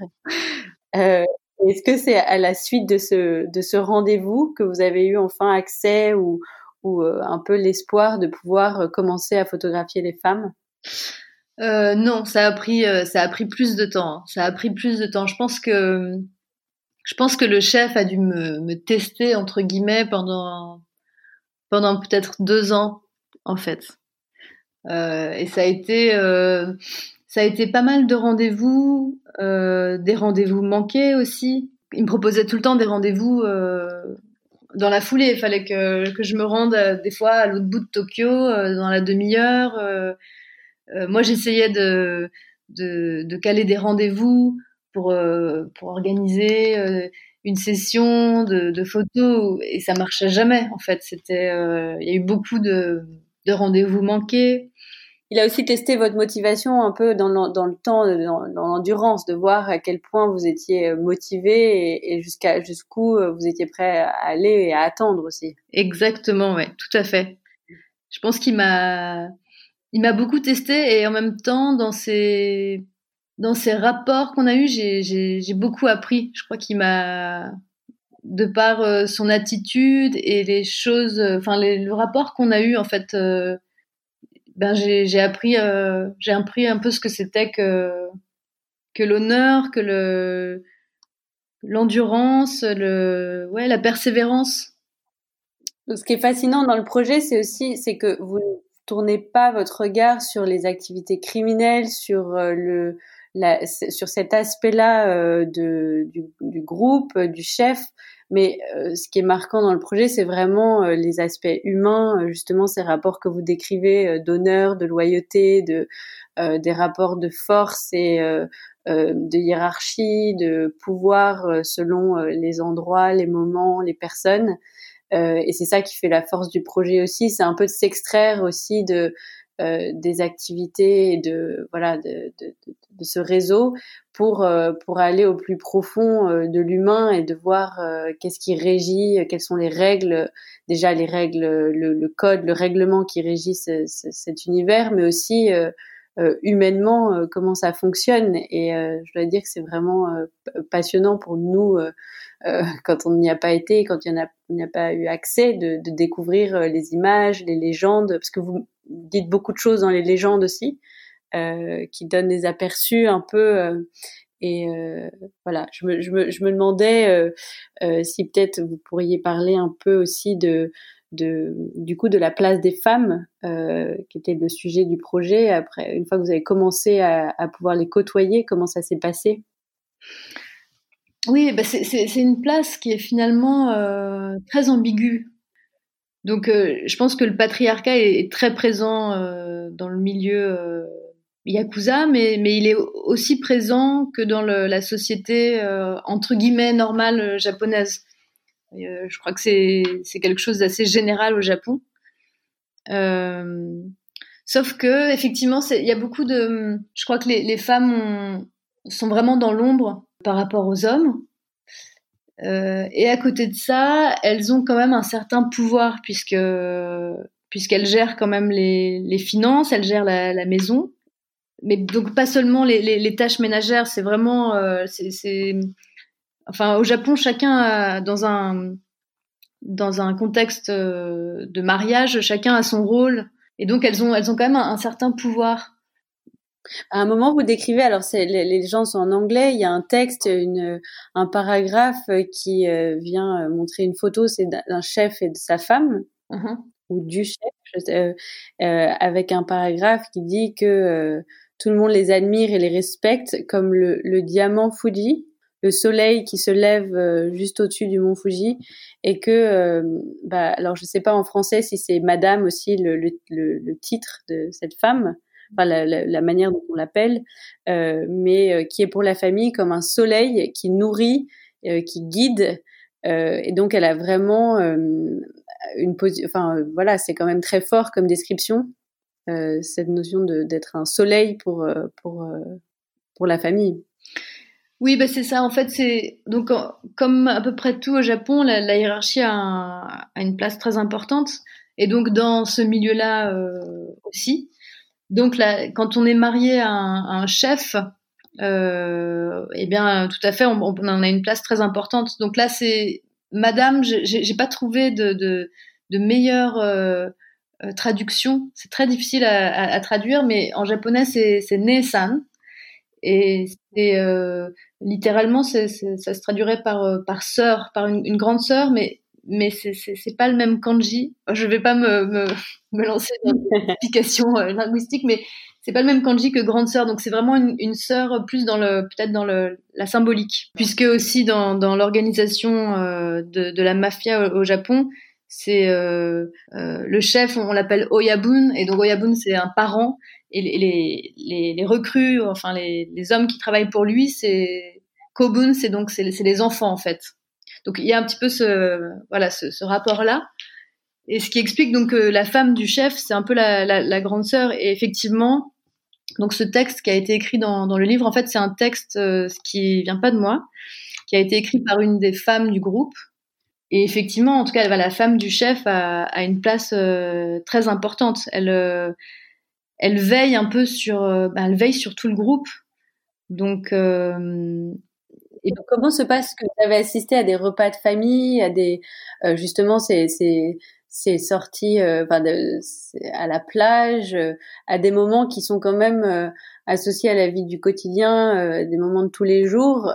[SPEAKER 1] Euh, Est-ce que c'est à la suite de ce de ce rendez-vous que vous avez eu enfin accès ou ou euh, un peu l'espoir de pouvoir commencer à photographier les femmes?
[SPEAKER 2] Euh, non, ça a pris, euh, ça a pris plus de temps. Hein. Ça a pris plus de temps. Je pense que, je pense que le chef a dû me, me tester entre guillemets pendant, pendant peut-être deux ans en fait. Euh, et ça a été, euh, ça a été pas mal de rendez-vous, euh, des rendez-vous manqués aussi. Il me proposait tout le temps des rendez-vous dans la foulée. Il fallait que, que je me rende des fois à l'autre bout de Tokyo dans la demi-heure. Euh, moi, j'essayais de, de, de, caler des rendez-vous pour, euh, pour organiser euh, une session de, de, photos et ça marchait jamais en fait. C'était, il y a eu beaucoup de, de rendez-vous manqués.
[SPEAKER 1] il a aussi testé votre motivation un peu dans le, dans le temps, dans, l'endurance, de voir à quel point vous étiez motivé et, jusqu'à jusqu'où vous étiez prêt à aller et à attendre aussi.
[SPEAKER 2] Exactement, ouais, tout à fait. Je pense qu'il m'a, il m'a beaucoup testé et en même temps dans ces dans ces rapports qu'on a eus, j'ai beaucoup appris. Je crois qu'il m'a de par euh, son attitude et les choses, enfin le rapport qu'on a eu en fait euh, ben j'ai appris euh, j'ai appris un peu ce que c'était que que l'honneur, que le l'endurance, le ouais la persévérance.
[SPEAKER 1] ce qui est fascinant dans le projet, c'est aussi c'est que vous tournez pas votre regard sur les activités criminelles, sur euh, le sur cet aspect-là euh, du, groupe, du chef, mais euh, ce qui est marquant dans le projet, c'est vraiment euh, les aspects humains, euh, justement ces rapports que vous décrivez d'honneur, de loyauté, de des rapports de force et de hiérarchie, de pouvoir selon les endroits, les moments, les personnes. Et c'est ça qui fait la force du projet aussi. C'est un peu de s'extraire aussi de euh, des activités et de voilà de, de, de, ce réseau pour euh, pour aller au plus profond euh, de l'humain et de voir qu'est-ce qui régit, quelles sont les règles déjà les règles, le, le code, le règlement qui régit cet univers, mais aussi humainement comment ça fonctionne. Et je dois dire que c'est vraiment passionnant pour nous quand on n'y a pas été, quand il n'y a, pas eu accès, de, découvrir les images, les légendes, parce que vous dites beaucoup de choses dans les légendes aussi, euh, qui donnent des aperçus un peu. Euh, et euh, voilà, je me, je me, je me demandais si peut-être vous pourriez parler un peu aussi de, de, du coup de la place des femmes, qui était le sujet du projet. Après, une fois que vous avez commencé à, pouvoir les côtoyer, comment ça s'est passé?
[SPEAKER 2] Oui, bah c'est une place qui est finalement très ambiguë donc, euh, je pense que le patriarcat est, très présent euh, dans le milieu euh, yakuza, mais, il est aussi présent que dans la société entre guillemets normale japonaise. Je crois que c'est quelque chose d'assez général au Japon. sauf que effectivement, il y a beaucoup de. Je crois que les, femmes sont vraiment dans l'ombre par rapport aux hommes. Euh, et à côté de ça, elles ont quand même un certain pouvoir puisque puisqu'elles gèrent quand même les, les finances, elles gèrent la, maison. Mais donc pas seulement les, les, tâches ménagères, c'est vraiment euh, c'est enfin au Japon chacun a, dans un dans un contexte euh, de mariage, chacun a son rôle et donc elles ont elles ont quand même un certain pouvoir.
[SPEAKER 1] À un moment, vous décrivez, alors c'est, les, gens sont en anglais, il y a un texte, une, un paragraphe qui euh, vient euh, montrer une photo, c'est d'un chef et de sa femme, uh-huh. ou du chef, euh, avec un paragraphe qui dit que tout le monde les admire et les respecte comme le, le diamant Fuji, le soleil qui se lève juste au-dessus du mont Fuji, et que, bah, alors je sais pas en français si c'est Madame aussi le, le, le titre de cette femme, enfin la, la, manière dont on l'appelle, euh, mais euh, qui est pour la famille comme un soleil qui nourrit, euh, qui guide. Euh, et donc elle a vraiment une position. Enfin voilà, c'est quand même très fort comme description cette notion d'être un soleil pour pour pour la famille.
[SPEAKER 2] Oui, bah c'est ça. En fait, c'est donc comme à peu près tout au Japon, la, hiérarchie a, une place très importante. Et donc dans ce milieu-là euh, aussi, donc quand on est marié à un, chef, euh, eh bien, tout à fait, on, en a une place très importante. Donc là, c'est Madame. J'ai pas trouvé de, meilleure euh, traduction. C'est très difficile à, à, traduire, mais en japonais, c'est Nesan. Et c'est euh, littéralement, ça se traduirait par par sœur, par une, une grande sœur, mais mais c'est pas le même kanji. Je vais pas me, me, me lancer dans une explication euh, linguistique, mais c'est pas le même kanji que grande sœur. Donc c'est vraiment une, une sœur plus dans le peut-être dans le, la symbolique, puisque aussi dans, dans l'organisation euh, de, de, la mafia au, Japon, c'est euh, euh, le chef, on, l'appelle Oyabun, et donc Oyabun c'est un parent, et les, les, les, recrues, enfin les, les hommes qui travaillent pour lui, c'est Kobun, c'est donc c'est les enfants en fait. Donc il y a un petit peu ce voilà ce, ce rapport là. Et ce qui explique donc que la femme du chef, c'est un peu la, la, la, grande sœur. Et effectivement, donc ce texte qui a été écrit dans, dans le livre, en fait, c'est un texte euh, qui vient pas de moi, qui a été écrit par une des femmes du groupe. Et effectivement, en tout cas, la femme du chef a, a une place euh, très importante. Elle, euh, elle veille un peu sur, euh, ben, elle veille sur tout le groupe. Donc,
[SPEAKER 1] et comment se passe que vous avez assisté à des repas de famille, à des justement ces, ces c'est sorti euh, à la plage, euh, à des moments qui sont quand même euh, associés à la vie du quotidien, des moments de tous les jours.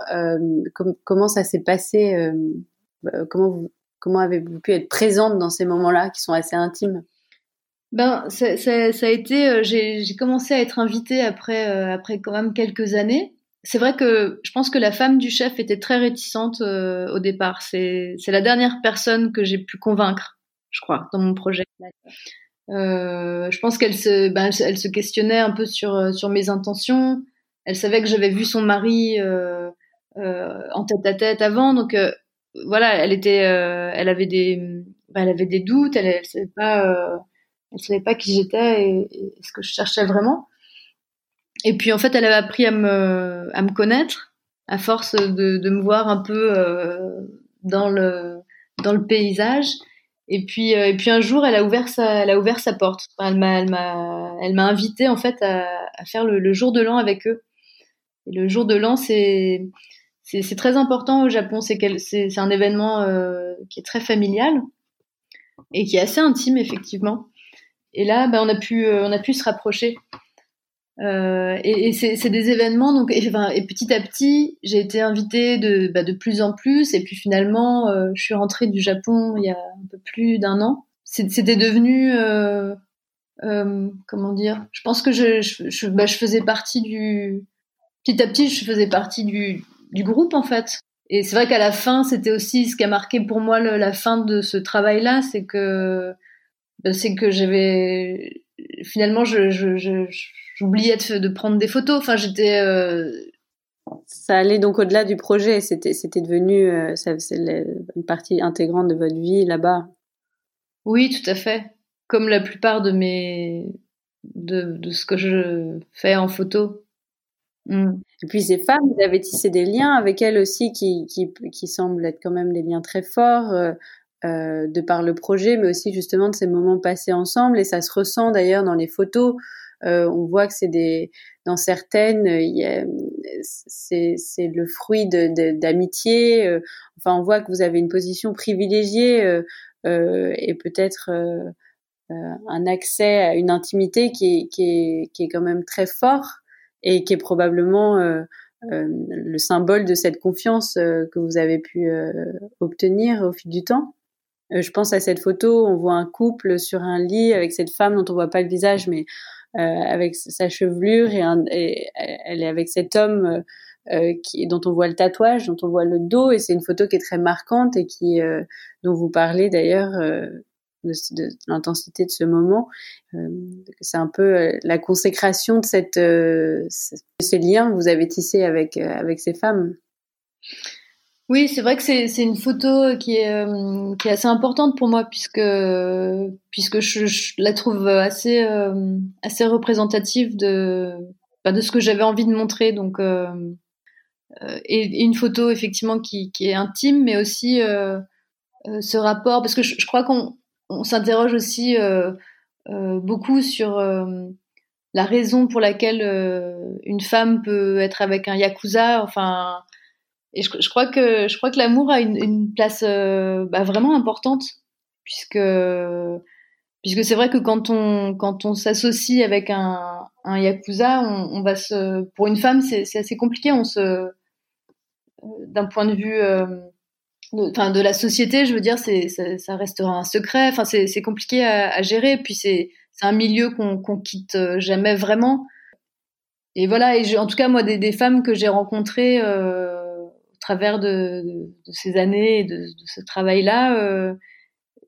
[SPEAKER 1] comment ça s'est passé Comment vous, comment avez-vous pu être présente dans ces moments-là qui sont assez intimes?
[SPEAKER 2] Ben, ça, a été. J'ai commencé à être invitée après, après quand même quelques années. C'est vrai que je pense que la femme du chef était très réticente au départ. C'est la dernière personne que j'ai pu convaincre je crois, dans mon projet. Euh, je pense qu'elle se, ben, elle se questionnait un peu sur, euh, sur mes intentions. Elle savait que j'avais vu son mari euh, euh, en tête à tête avant, donc euh, voilà, elle était, elle avait des, ben, elle avait des doutes. Elle, elle savait pas, elle savait pas qui j'étais et, ce que je cherchais vraiment. Et puis en fait, elle avait appris à me, à me connaître à force de, me voir un peu dans le, dans le paysage. Et puis, euh, et puis un jour, elle a ouvert sa, elle a ouvert sa porte. elle m'a, elle m'a, elle m'a invité en fait à, à faire le, le, jour de l'an avec eux. Et le jour de l'an, c'est, c'est, très important au Japon. C'est, un événement euh, qui est très familial et qui est assez intime effectivement. Et là, on a pu, euh, on a pu se rapprocher. Euh, et, c'est des événements donc et, petit à petit j'ai été invitée de, bah, plus en plus et puis finalement je suis rentrée du Japon il y a un peu plus d'un an c'était devenu comment dire? Je pense que bah, je, faisais partie du petit à petit je faisais partie du, du groupe en fait et c'est vrai qu'à la fin c'était aussi ce qui a marqué pour moi le, la fin de ce travail là c'est que bah, c'est que j'avais finalement je, je, je j'oubliais de, de, prendre des photos. Enfin, j'étais. Euh...
[SPEAKER 1] Ça allait donc au-delà du projet. C'était, c'était devenu, euh, ça, c'est une partie intégrante de votre vie là-bas.
[SPEAKER 2] Oui, tout à fait. Comme la plupart de mes, de, de ce que je fais en photo.
[SPEAKER 1] Mm. Et puis ces femmes, vous avez tissé des liens avec elles aussi qui, qui, qui semblent être quand même des liens très forts. Euh, euh, de par le projet, mais aussi justement de ces moments passés ensemble. Et ça se ressent d'ailleurs dans les photos. Euh, on voit que c'est des, dans certaines, c'est, le fruit d'amitié. De, euh, enfin, on voit que vous avez une position privilégiée euh, et peut-être un accès à une intimité qui est, qui est, qui est quand même très fort et qui est probablement euh, euh, le symbole de cette confiance euh, que vous avez pu obtenir au fil du temps. je pense à cette photo, on voit un couple sur un lit avec cette femme dont on voit pas le visage, mais euh, avec sa chevelure et, un, et, elle est avec cet homme euh, euh, qui, dont on voit le tatouage, dont on voit le dos, et c'est une photo qui est très marquante et qui, dont vous parlez d'ailleurs de, l'intensité de ce moment. c'est un peu la consécration de cette, ces liens que vous avez tissés avec avec ces femmes.
[SPEAKER 2] Oui, c'est vrai que c'est une photo qui est, euh, qui est assez importante pour moi puisque, puisque je, la trouve assez, euh, assez représentative de, bah, de ce que j'avais envie de montrer. Donc, euh, et, une photo effectivement qui, qui est intime, mais aussi ce rapport, parce que je crois qu'on on, s'interroge aussi beaucoup sur la raison pour laquelle une femme peut être avec un yakuza. Enfin, et je, je, crois que je crois que l'amour a une, une place euh, bah, vraiment importante puisque puisque c'est vrai que quand on quand on s'associe avec un, un yakuza, on, on, va se pour une femme c'est assez compliqué. On se euh, d'un point de vue euh, enfin de, la société, je veux dire, ça, restera un secret. Enfin c'est compliqué à, gérer. Puis c'est un milieu qu'on qu'on quitte jamais vraiment. Et voilà. En tout cas moi des, femmes que j'ai rencontrées euh, travers de, ces années et de, ce travail-là, euh,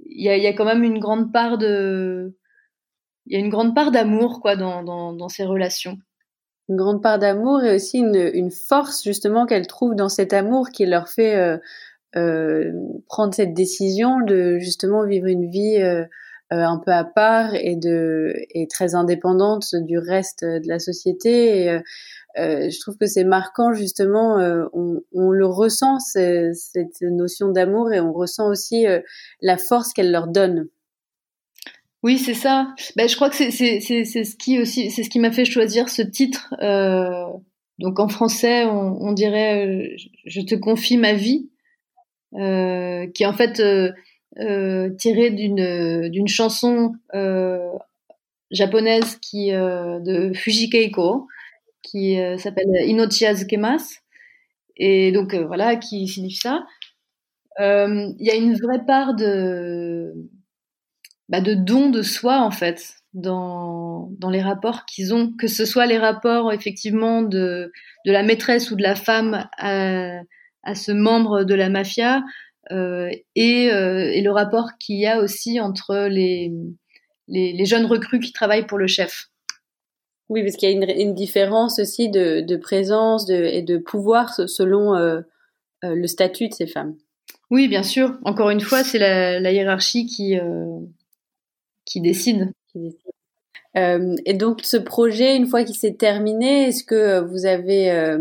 [SPEAKER 2] il y, a, quand même une grande part de, il y a une grande part d'amour quoi dans, ces relations.
[SPEAKER 1] Une grande part d'amour et aussi une, force justement qu'elles trouvent dans cet amour qui leur fait euh, prendre cette décision de justement vivre une vie un peu à part et de et très indépendante du reste de la société. Je trouve que c'est marquant justement. On, le ressent cette notion d'amour et on ressent aussi la force qu'elle leur donne.
[SPEAKER 2] Oui, c'est ça. Ben, je crois que c'est ce qui aussi, c'est ce qui m'a fait choisir ce titre. Euh, donc en français, on, dirait euh, "Je te confie ma vie", euh, qui est en fait euh, euh tiré d'une d'une chanson japonaise qui de Fuji Keiko, qui s'appelle Inochi Azukemas, et donc voilà, qui signifie ça. Il y a une vraie part de bah, de don de soi en fait dans, dans les rapports qu'ils ont, que ce soit les rapports effectivement de, de la maîtresse ou de la femme à, à ce membre de la mafia euh, et, euh, et, le rapport qu'il y a aussi entre les, les, les, jeunes recrues qui travaillent pour le chef.
[SPEAKER 1] Oui, parce qu'il y a une, une, différence aussi de, de présence de, et de pouvoir selon euh, le statut de ces femmes.
[SPEAKER 2] Oui, bien sûr. Encore une fois, c'est la, la, hiérarchie qui, qui décide.
[SPEAKER 1] Euh, et donc ce projet, une fois qu'il s'est terminé, est-ce que vous avez, euh,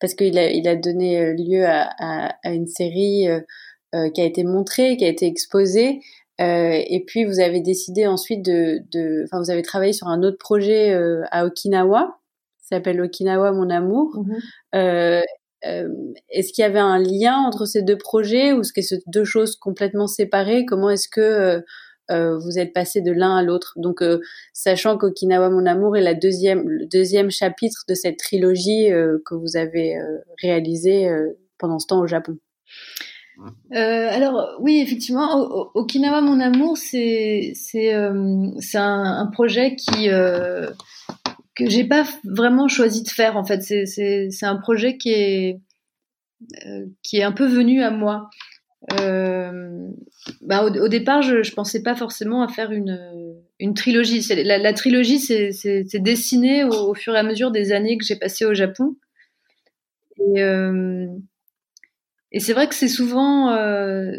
[SPEAKER 1] parce qu'il a, il a donné euh, lieu à, à, à une série euh, qui a été montrée, qui a été exposée, et puis vous avez décidé ensuite de, de, enfin vous avez travaillé sur un autre projet à Okinawa, ça s'appelle Okinawa mon amour. Mm-hmm. est-ce qu'il y avait un lien entre ces deux projets ou est-ce que c'est deux choses complètement séparées? Comment est-ce que euh, vous êtes passé de l'un à l'autre. Donc, euh, sachant qu'Okinawa Mon Amour est la deuxième, le deuxième chapitre de cette trilogie euh, que vous avez réalisée pendant ce temps au Japon.
[SPEAKER 2] alors oui, effectivement, Okinawa Mon Amour, c'est un, projet qui que j'ai pas vraiment choisi de faire en fait. C'est un projet qui est un peu venu à moi. Euh, bah, au, départ, je, je pensais pas forcément à faire une, une trilogie. La, la trilogie, c'est dessiné au, au, fur et à mesure des années que j'ai passées au Japon. Et, euh, et c'est vrai que c'est souvent, euh,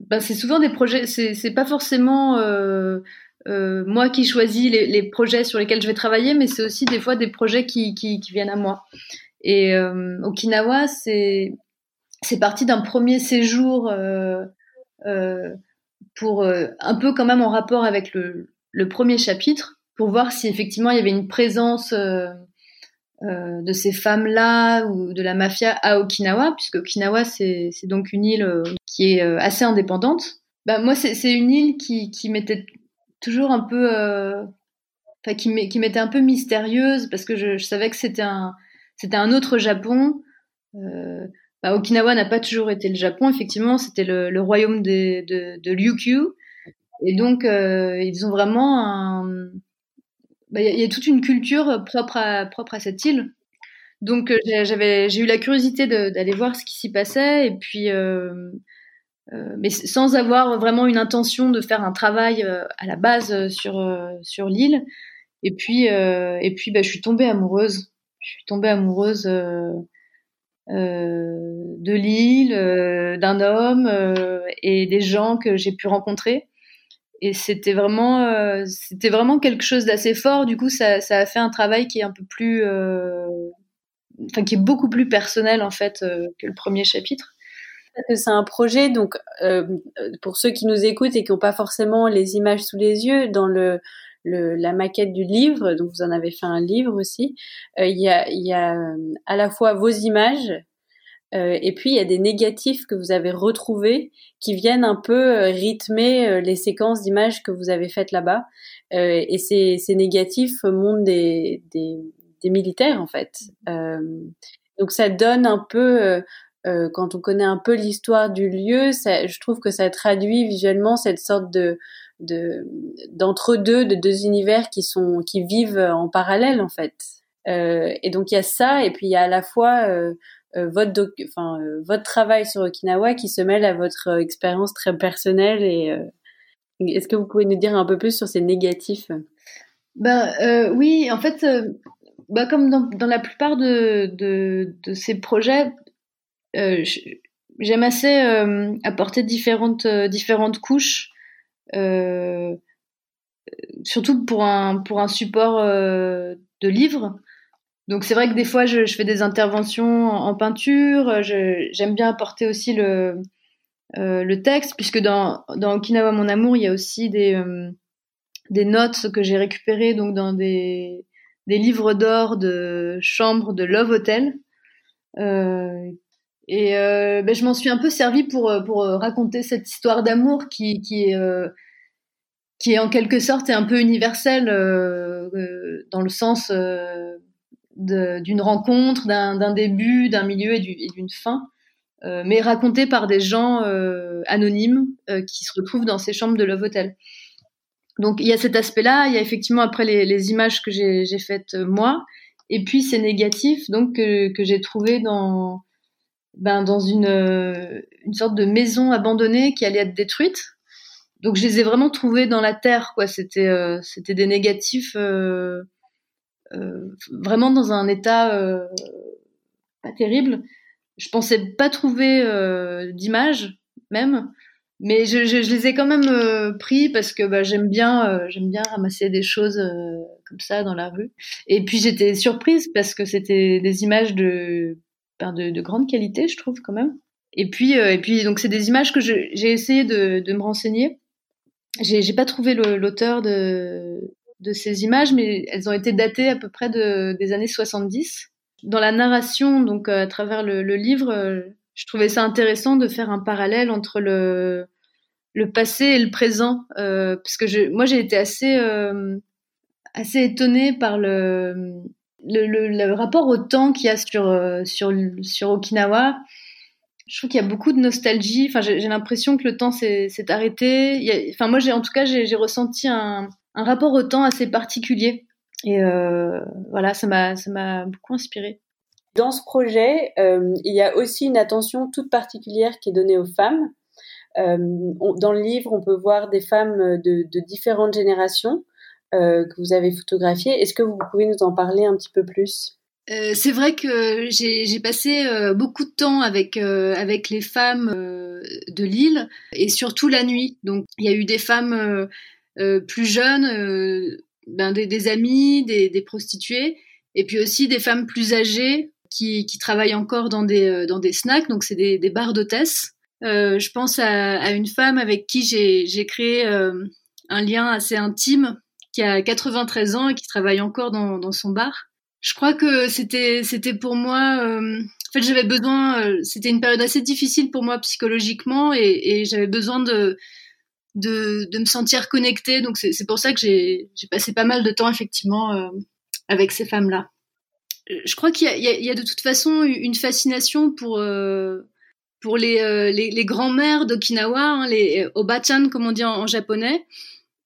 [SPEAKER 2] bah, c'est souvent des projets. C'est pas forcément euh, euh, moi qui choisis les, les, projets sur lesquels je vais travailler, mais c'est aussi des fois des projets qui, qui, qui viennent à moi. Et euh, Okinawa, c'est c'est parti d'un premier séjour euh, euh, pour euh, un peu quand même en rapport avec le, premier chapitre, pour voir si effectivement il y avait une présence de ces femmes-là ou de la mafia à Okinawa, puisque Okinawa c'est donc une île qui est assez indépendante. Bah, moi c'est une île qui, qui m'était toujours un peu, qui m'était un peu mystérieuse parce que je, savais que c'était un un autre Japon. Bah, Okinawa n'a pas toujours été le Japon. Effectivement, c'était le, royaume de, de, Ryukyu. Et donc, euh, ils ont vraiment un. Bah, il y, a toute une culture propre à, propre à cette île. Donc, euh, j'avais, j'ai eu la curiosité d'aller voir ce qui s'y passait. Et puis. Euh, mais sans avoir vraiment une intention de faire un travail à la base sur sur l'île. Et puis et puis bah, je suis tombée amoureuse. Je suis tombée amoureuse de l'île, euh, d'un homme euh, et des gens que j'ai pu rencontrer. Et c'était vraiment, c'était vraiment quelque chose d'assez fort. Du coup, ça, ça, a fait un travail qui est un peu plus, enfin, qui est beaucoup plus personnel en fait que le premier chapitre
[SPEAKER 1] c'est un projet, donc pour ceux qui nous écoutent et qui n'ont pas forcément les images sous les yeux, dans le le, la maquette du livre, donc vous en avez fait un livre aussi. Euh, il y, a, y a euh, à la fois vos images euh, et puis il y a des négatifs que vous avez retrouvés qui viennent un peu rythmer les séquences d'images que vous avez faites là-bas. et ces, ces négatifs montrent des, des, des militaires en fait. donc ça donne un peu quand on connaît un peu l'histoire du lieu, ça, je trouve que ça traduit visuellement cette sorte de de d'entre deux, de deux univers qui sont qui vivent en parallèle en fait. Euh, et donc il y a ça, et puis il y a à la fois euh, euh votre enfin euh, votre travail sur Okinawa qui se mêle à votre expérience très personnelle. Et est-ce que vous pouvez nous dire un peu plus sur ces négatifs?
[SPEAKER 2] Ben oui, en fait, bah, comme dans, dans, la plupart de, de, de ces projets, je, j'aime assez apporter différentes différentes couches, surtout pour un pour un support de livre. Donc c'est vrai que des fois je, je fais des interventions en, peinture. J'aime bien apporter aussi le le texte puisque dans dans Okinawa mon amour il y a aussi des des notes que j'ai récupérées donc dans des, des livres d'or de chambre de Love Hotel. Euh, et euh, ben, je m'en suis un peu servi pour, pour raconter cette histoire d'amour qui, qui, est, euh, qui est en quelque sorte un peu universelle euh, euh, dans le sens d'une rencontre, d'un début, d'un milieu et d'une fin. mais racontée par des gens anonymes qui se retrouvent dans ces chambres de Love Hotel. Donc il y a cet aspect-là, il y a effectivement après les, les images que j'ai faites euh, moi, et puis c'est négatif donc que, que j'ai trouvé dans ben, dans une, euh, une sorte de maison abandonnée qui allait être détruite. Donc je les ai vraiment trouvés dans la terre quoi. C'était euh, c'était des négatifs euh, vraiment dans un état pas terrible. Je pensais pas trouver d'image même. Mais je, je, je, les ai quand même euh, pris parce que bah, j'aime bien, euh, j'aime bien ramasser des choses euh, comme ça dans la rue. Et puis j'étais surprise parce que c'était des images de, de, de, grande qualité, je trouve quand même. Et puis, et puis donc c'est des images que j'ai essayé de, me renseigner. J'ai pas trouvé l'auteur de, ces images, mais elles ont été datées à peu près de, des années 70. Dans la narration, donc à travers le, livre, je trouvais ça intéressant de faire un parallèle entre le, le passé et le présent, euh, parce que je, moi j'ai été assez, euh, assez étonnée par le, le, rapport au temps qu'il y a sur, euh, sur, sur Okinawa. Je trouve qu'il y a beaucoup de nostalgie. Enfin, j'ai l'impression que le temps s'est arrêté. Enfin, moi, j'ai en tout cas, j'ai ressenti un, un rapport au temps assez particulier. Et euh, voilà, ça m'a beaucoup inspiré.
[SPEAKER 1] Dans ce projet, euh, il y a aussi une attention toute particulière qui est donnée aux femmes. Dans le livre, on peut voir des femmes de, différentes générations que vous avez photographiées. Est-ce que vous pouvez nous en parler un petit peu plus?
[SPEAKER 2] Euh, c'est vrai que j'ai passé euh, beaucoup de temps avec euh, avec les femmes de l'île et surtout la nuit. Donc il y a eu des femmes plus jeunes, ben, des, des amies, des, prostituées, et puis aussi des femmes plus âgées qui, travaillent encore dans des, euh, dans des snacks, donc c'est des, des bars d'hôtesse. Euh, je pense à, une femme avec qui j'ai créé euh, un lien assez intime, qui a 93 ans et qui travaille encore dans, son bar. Je crois que c'était pour moi. Euh, en fait, j'avais besoin. Euh, c'était une période assez difficile pour moi psychologiquement et, j'avais besoin de, de, me sentir connectée. Donc c'est pour ça que j'ai passé pas mal de temps effectivement avec ces femmes-là je crois qu'il y, a de toute façon une fascination pour euh, pour les, euh, les, les grands-mères d'Okinawa, hein, les obachan comme on dit en, japonais,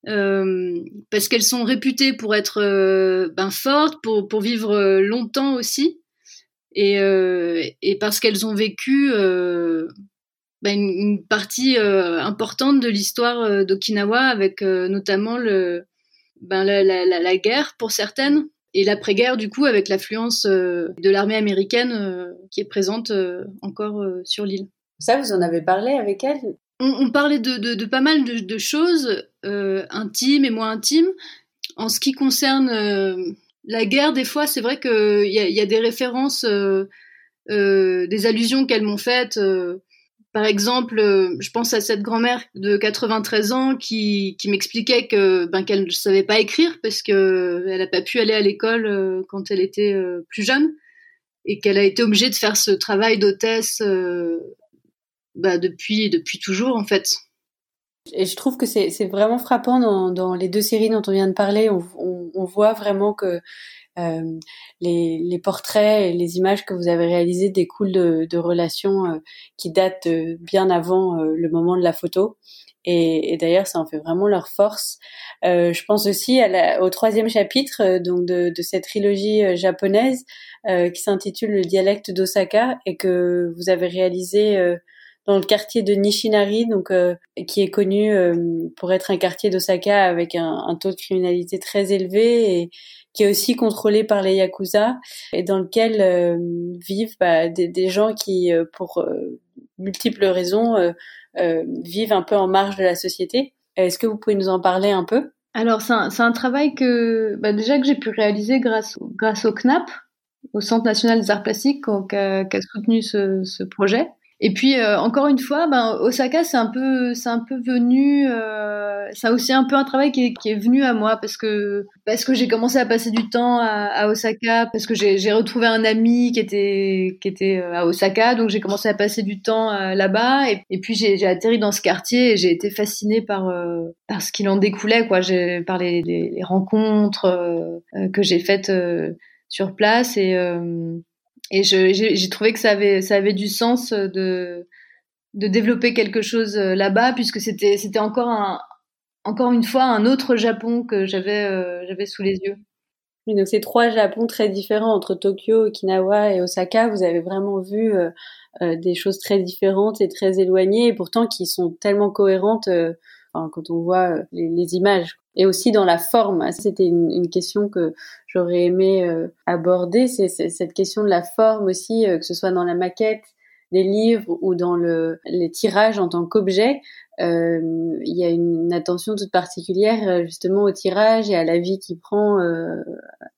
[SPEAKER 2] euh, parce qu'elles sont réputées pour être euh, ben, fortes, pour, vivre longtemps aussi, et, parce qu'elles ont vécu ben, une, partie importante de l'histoire d'Okinawa, avec notamment ben, la, guerre pour certaines et l'après-guerre, du coup, avec l'affluence euh, de l'armée américaine euh, qui est présente euh, encore sur l'île.
[SPEAKER 1] Ça, vous en avez parlé avec elle?
[SPEAKER 2] On, parlait de, de, de, pas mal de, de choses, intimes et moins intimes. En ce qui concerne la guerre, des fois, c'est vrai qu'il y a, y a des références, des allusions qu'elles m'ont faites par exemple, euh, je pense à cette grand-mère de 93 ans qui, qui m'expliquait que ben qu'elle ne savait pas écrire parce que elle n'a pas pu aller à l'école euh, quand elle était euh, plus jeune et qu'elle a été obligée de faire ce travail d'hôtesse bah, depuis depuis toujours en fait.
[SPEAKER 1] Et je trouve que c'est vraiment frappant dans, dans, les deux séries dont on vient de parler. On, voit vraiment que euh, les, portraits et les images que vous avez réalisées découlent de, relations euh, qui datent bien avant euh, le moment de la photo. Et, d'ailleurs, ça en fait vraiment leur force. Euh, je pense aussi au troisième chapitre donc de cette trilogie japonaise qui s'intitule Le dialecte d'Osaka et que vous avez réalisé dans le quartier de Nishinari, donc qui est connu pour être un quartier d'Osaka avec un, taux de criminalité très élevé et, qui est aussi contrôlé par les yakuza et dans lequel euh, vivent bah, des, des, gens qui, euh, pour euh, multiples raisons, vivent un peu en marge de la société. Est-ce que vous pouvez nous en parler un peu?
[SPEAKER 2] Alors, c'est un, un, travail que bah, déjà que j'ai pu réaliser grâce, grâce au CNAP, au Centre national des arts plastiques, qui a, qui a soutenu ce, ce projet. Et puis euh, encore une fois, ben Osaka c'est un peu c'est un peu venu euh, c'est aussi un peu un travail qui est, qui est venu à moi parce que parce que j'ai commencé à passer du temps à, à Osaka parce que j'ai retrouvé un ami qui était qui était euh, à Osaka donc j'ai commencé à passer du temps euh, là-bas. Et, puis j'ai atterri dans ce quartier et j'ai été fascinée par par ce qu'il en découlait quoi. Par les, les, les rencontres que j'ai faites sur place. Et et j'ai trouvé que ça avait, ça avait du sens de, de développer quelque chose euh, là-bas, puisque c'était encore, un, encore une fois un autre Japon que j'avais euh, j'avais sous les yeux.
[SPEAKER 1] Oui, donc ces trois Japons très différents entre Tokyo, Okinawa et Osaka, vous avez vraiment vu euh, des choses très différentes et très éloignées, et pourtant qui sont tellement cohérentes quand on voit les, les images et aussi dans la forme. C'était une, une, question que j'aurais aimé euh, aborder, c'est cette question de la forme aussi, euh, que ce soit dans la maquette des livres ou dans le, les tirages en tant qu'objet. Euh, il y a une, attention toute particulière euh, justement au tirage et à la vie qu'il prend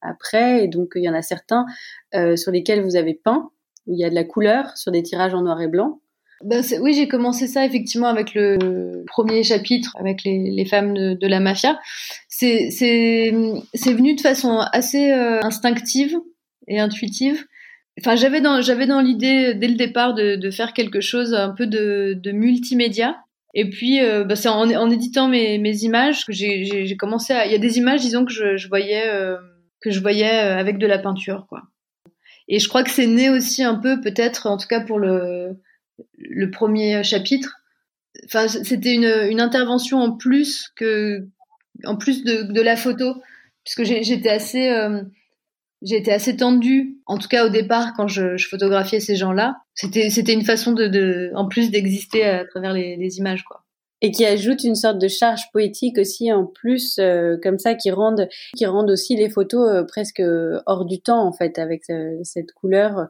[SPEAKER 1] après. Et donc il y en a certains sur lesquels vous avez peint, où il y a de la couleur sur des tirages en noir et blanc.
[SPEAKER 2] Ben oui, j'ai commencé ça effectivement avec le premier chapitre, avec les, les femmes de, de, la mafia. C'est venu de façon assez euh, instinctive et intuitive. Enfin, j'avais dans, j'avais dans l'idée dès le départ de, de, faire quelque chose un peu de, de multimédia. Et puis, euh, bah, c'est en, en, éditant mes, mes images que j'ai commencé à. Il y a des images, disons que je, je voyais euh, que je voyais avec de la peinture, quoi. Et je crois que c'est né aussi un peu, peut-être, en tout cas pour le le premier chapitre. Enfin, c'était une, intervention en plus que, en plus de, la photo, puisque j'étais assez, euh, j'ai assez tendue, en tout cas au départ quand je, photographiais ces gens-là. C'était, c'était une façon de, en plus d'exister à travers les, images, quoi.
[SPEAKER 1] Et qui ajoute une sorte de charge poétique aussi en plus, euh, comme ça, qui rendent, qui rendent aussi les photos euh, presque hors du temps en fait, avec cette couleur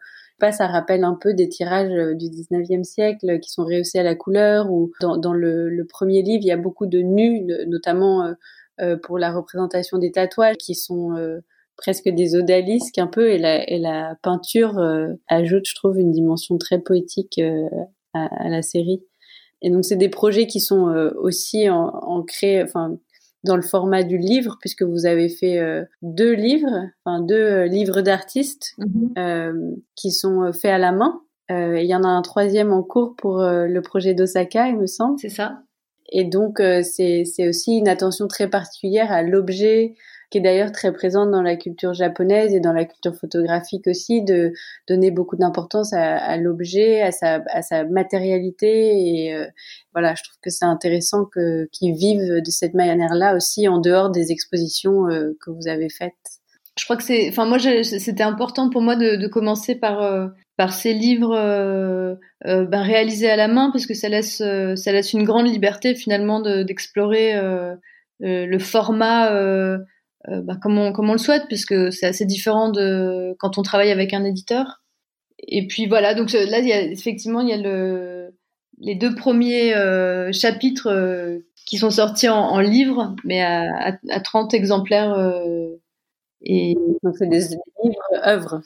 [SPEAKER 1] ça rappelle un peu des tirages euh, du 19e siècle qui sont rehaussés à la couleur ou dans, le, premier livre, il y a beaucoup de nus, notamment euh, euh, pour la représentation des tatouages qui sont presque des odalisques un peu et la, et la peinture ajoute, je trouve, une dimension très poétique à, à, la série. Et donc c'est des projets qui sont aussi ancrés, enfin dans le format du livre, puisque vous avez fait euh, deux livres, enfin deux euh, livres d'artistes mhm. euh, qui sont faits à la main. Il y en a un troisième en cours pour le projet d'Osaka, il me semble.
[SPEAKER 2] C'est ça.
[SPEAKER 1] Et donc c'est aussi une attention très particulière à l'objet, qui est d'ailleurs très présente dans la culture japonaise et dans la culture photographique aussi, de donner beaucoup d'importance à, à l'objet, à sa, à sa matérialité. Et euh, voilà, je trouve que c'est intéressant que qu'ils vivent de cette manière-là aussi en dehors des expositions euh, que vous avez faites.
[SPEAKER 2] Je crois que c'est, enfin moi, c'était important pour moi de, de commencer par euh, par ces livres euh, ben, réalisés à la main parce que ça laisse ça laisse une grande liberté finalement d'explorer le format euh, bah, comme, on, comme on le souhaite, puisque c'est assez différent de quand on travaille avec un éditeur. Et puis voilà, donc là, il y a, effectivement, il y a le, les deux premiers euh, chapitres euh, qui sont sortis en, en, livre, mais à, à, 30 exemplaires. et...
[SPEAKER 1] Donc c'est des livres œuvres.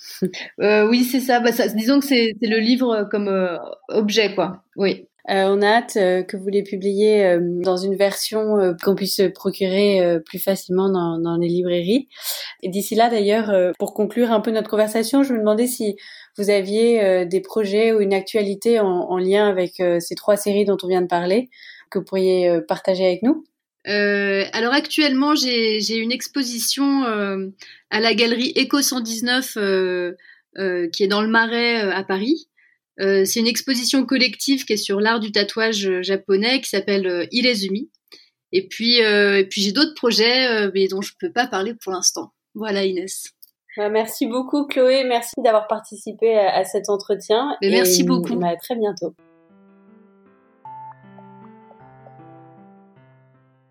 [SPEAKER 2] oui, c'est ça. Bah, ça. Disons que c'est le livre comme objet, quoi. Oui.
[SPEAKER 1] Euh, on a hâte euh, que vous les publiez euh, dans une version qu'on puisse procurer plus facilement dans, dans, les librairies. Et d'ici là, d'ailleurs, pour conclure un peu notre conversation, je me demandais si vous aviez des projets ou une actualité en, en lien avec ces trois séries dont on vient de parler que vous pourriez partager avec nous.
[SPEAKER 2] Euh, alors actuellement, j'ai une exposition à la galerie Eco 119 qui est dans le Marais à Paris. Euh, c'est une exposition collective qui est sur l'art du tatouage euh, japonais qui s'appelle euh, Ilezumi. Et puis, euh, et puis j'ai d'autres projets, mais dont je peux pas parler pour l'instant. Voilà, Inès.
[SPEAKER 1] Bah, merci beaucoup, Chloé. Merci d'avoir participé à, cet entretien.
[SPEAKER 2] merci beaucoup.
[SPEAKER 1] À très bientôt.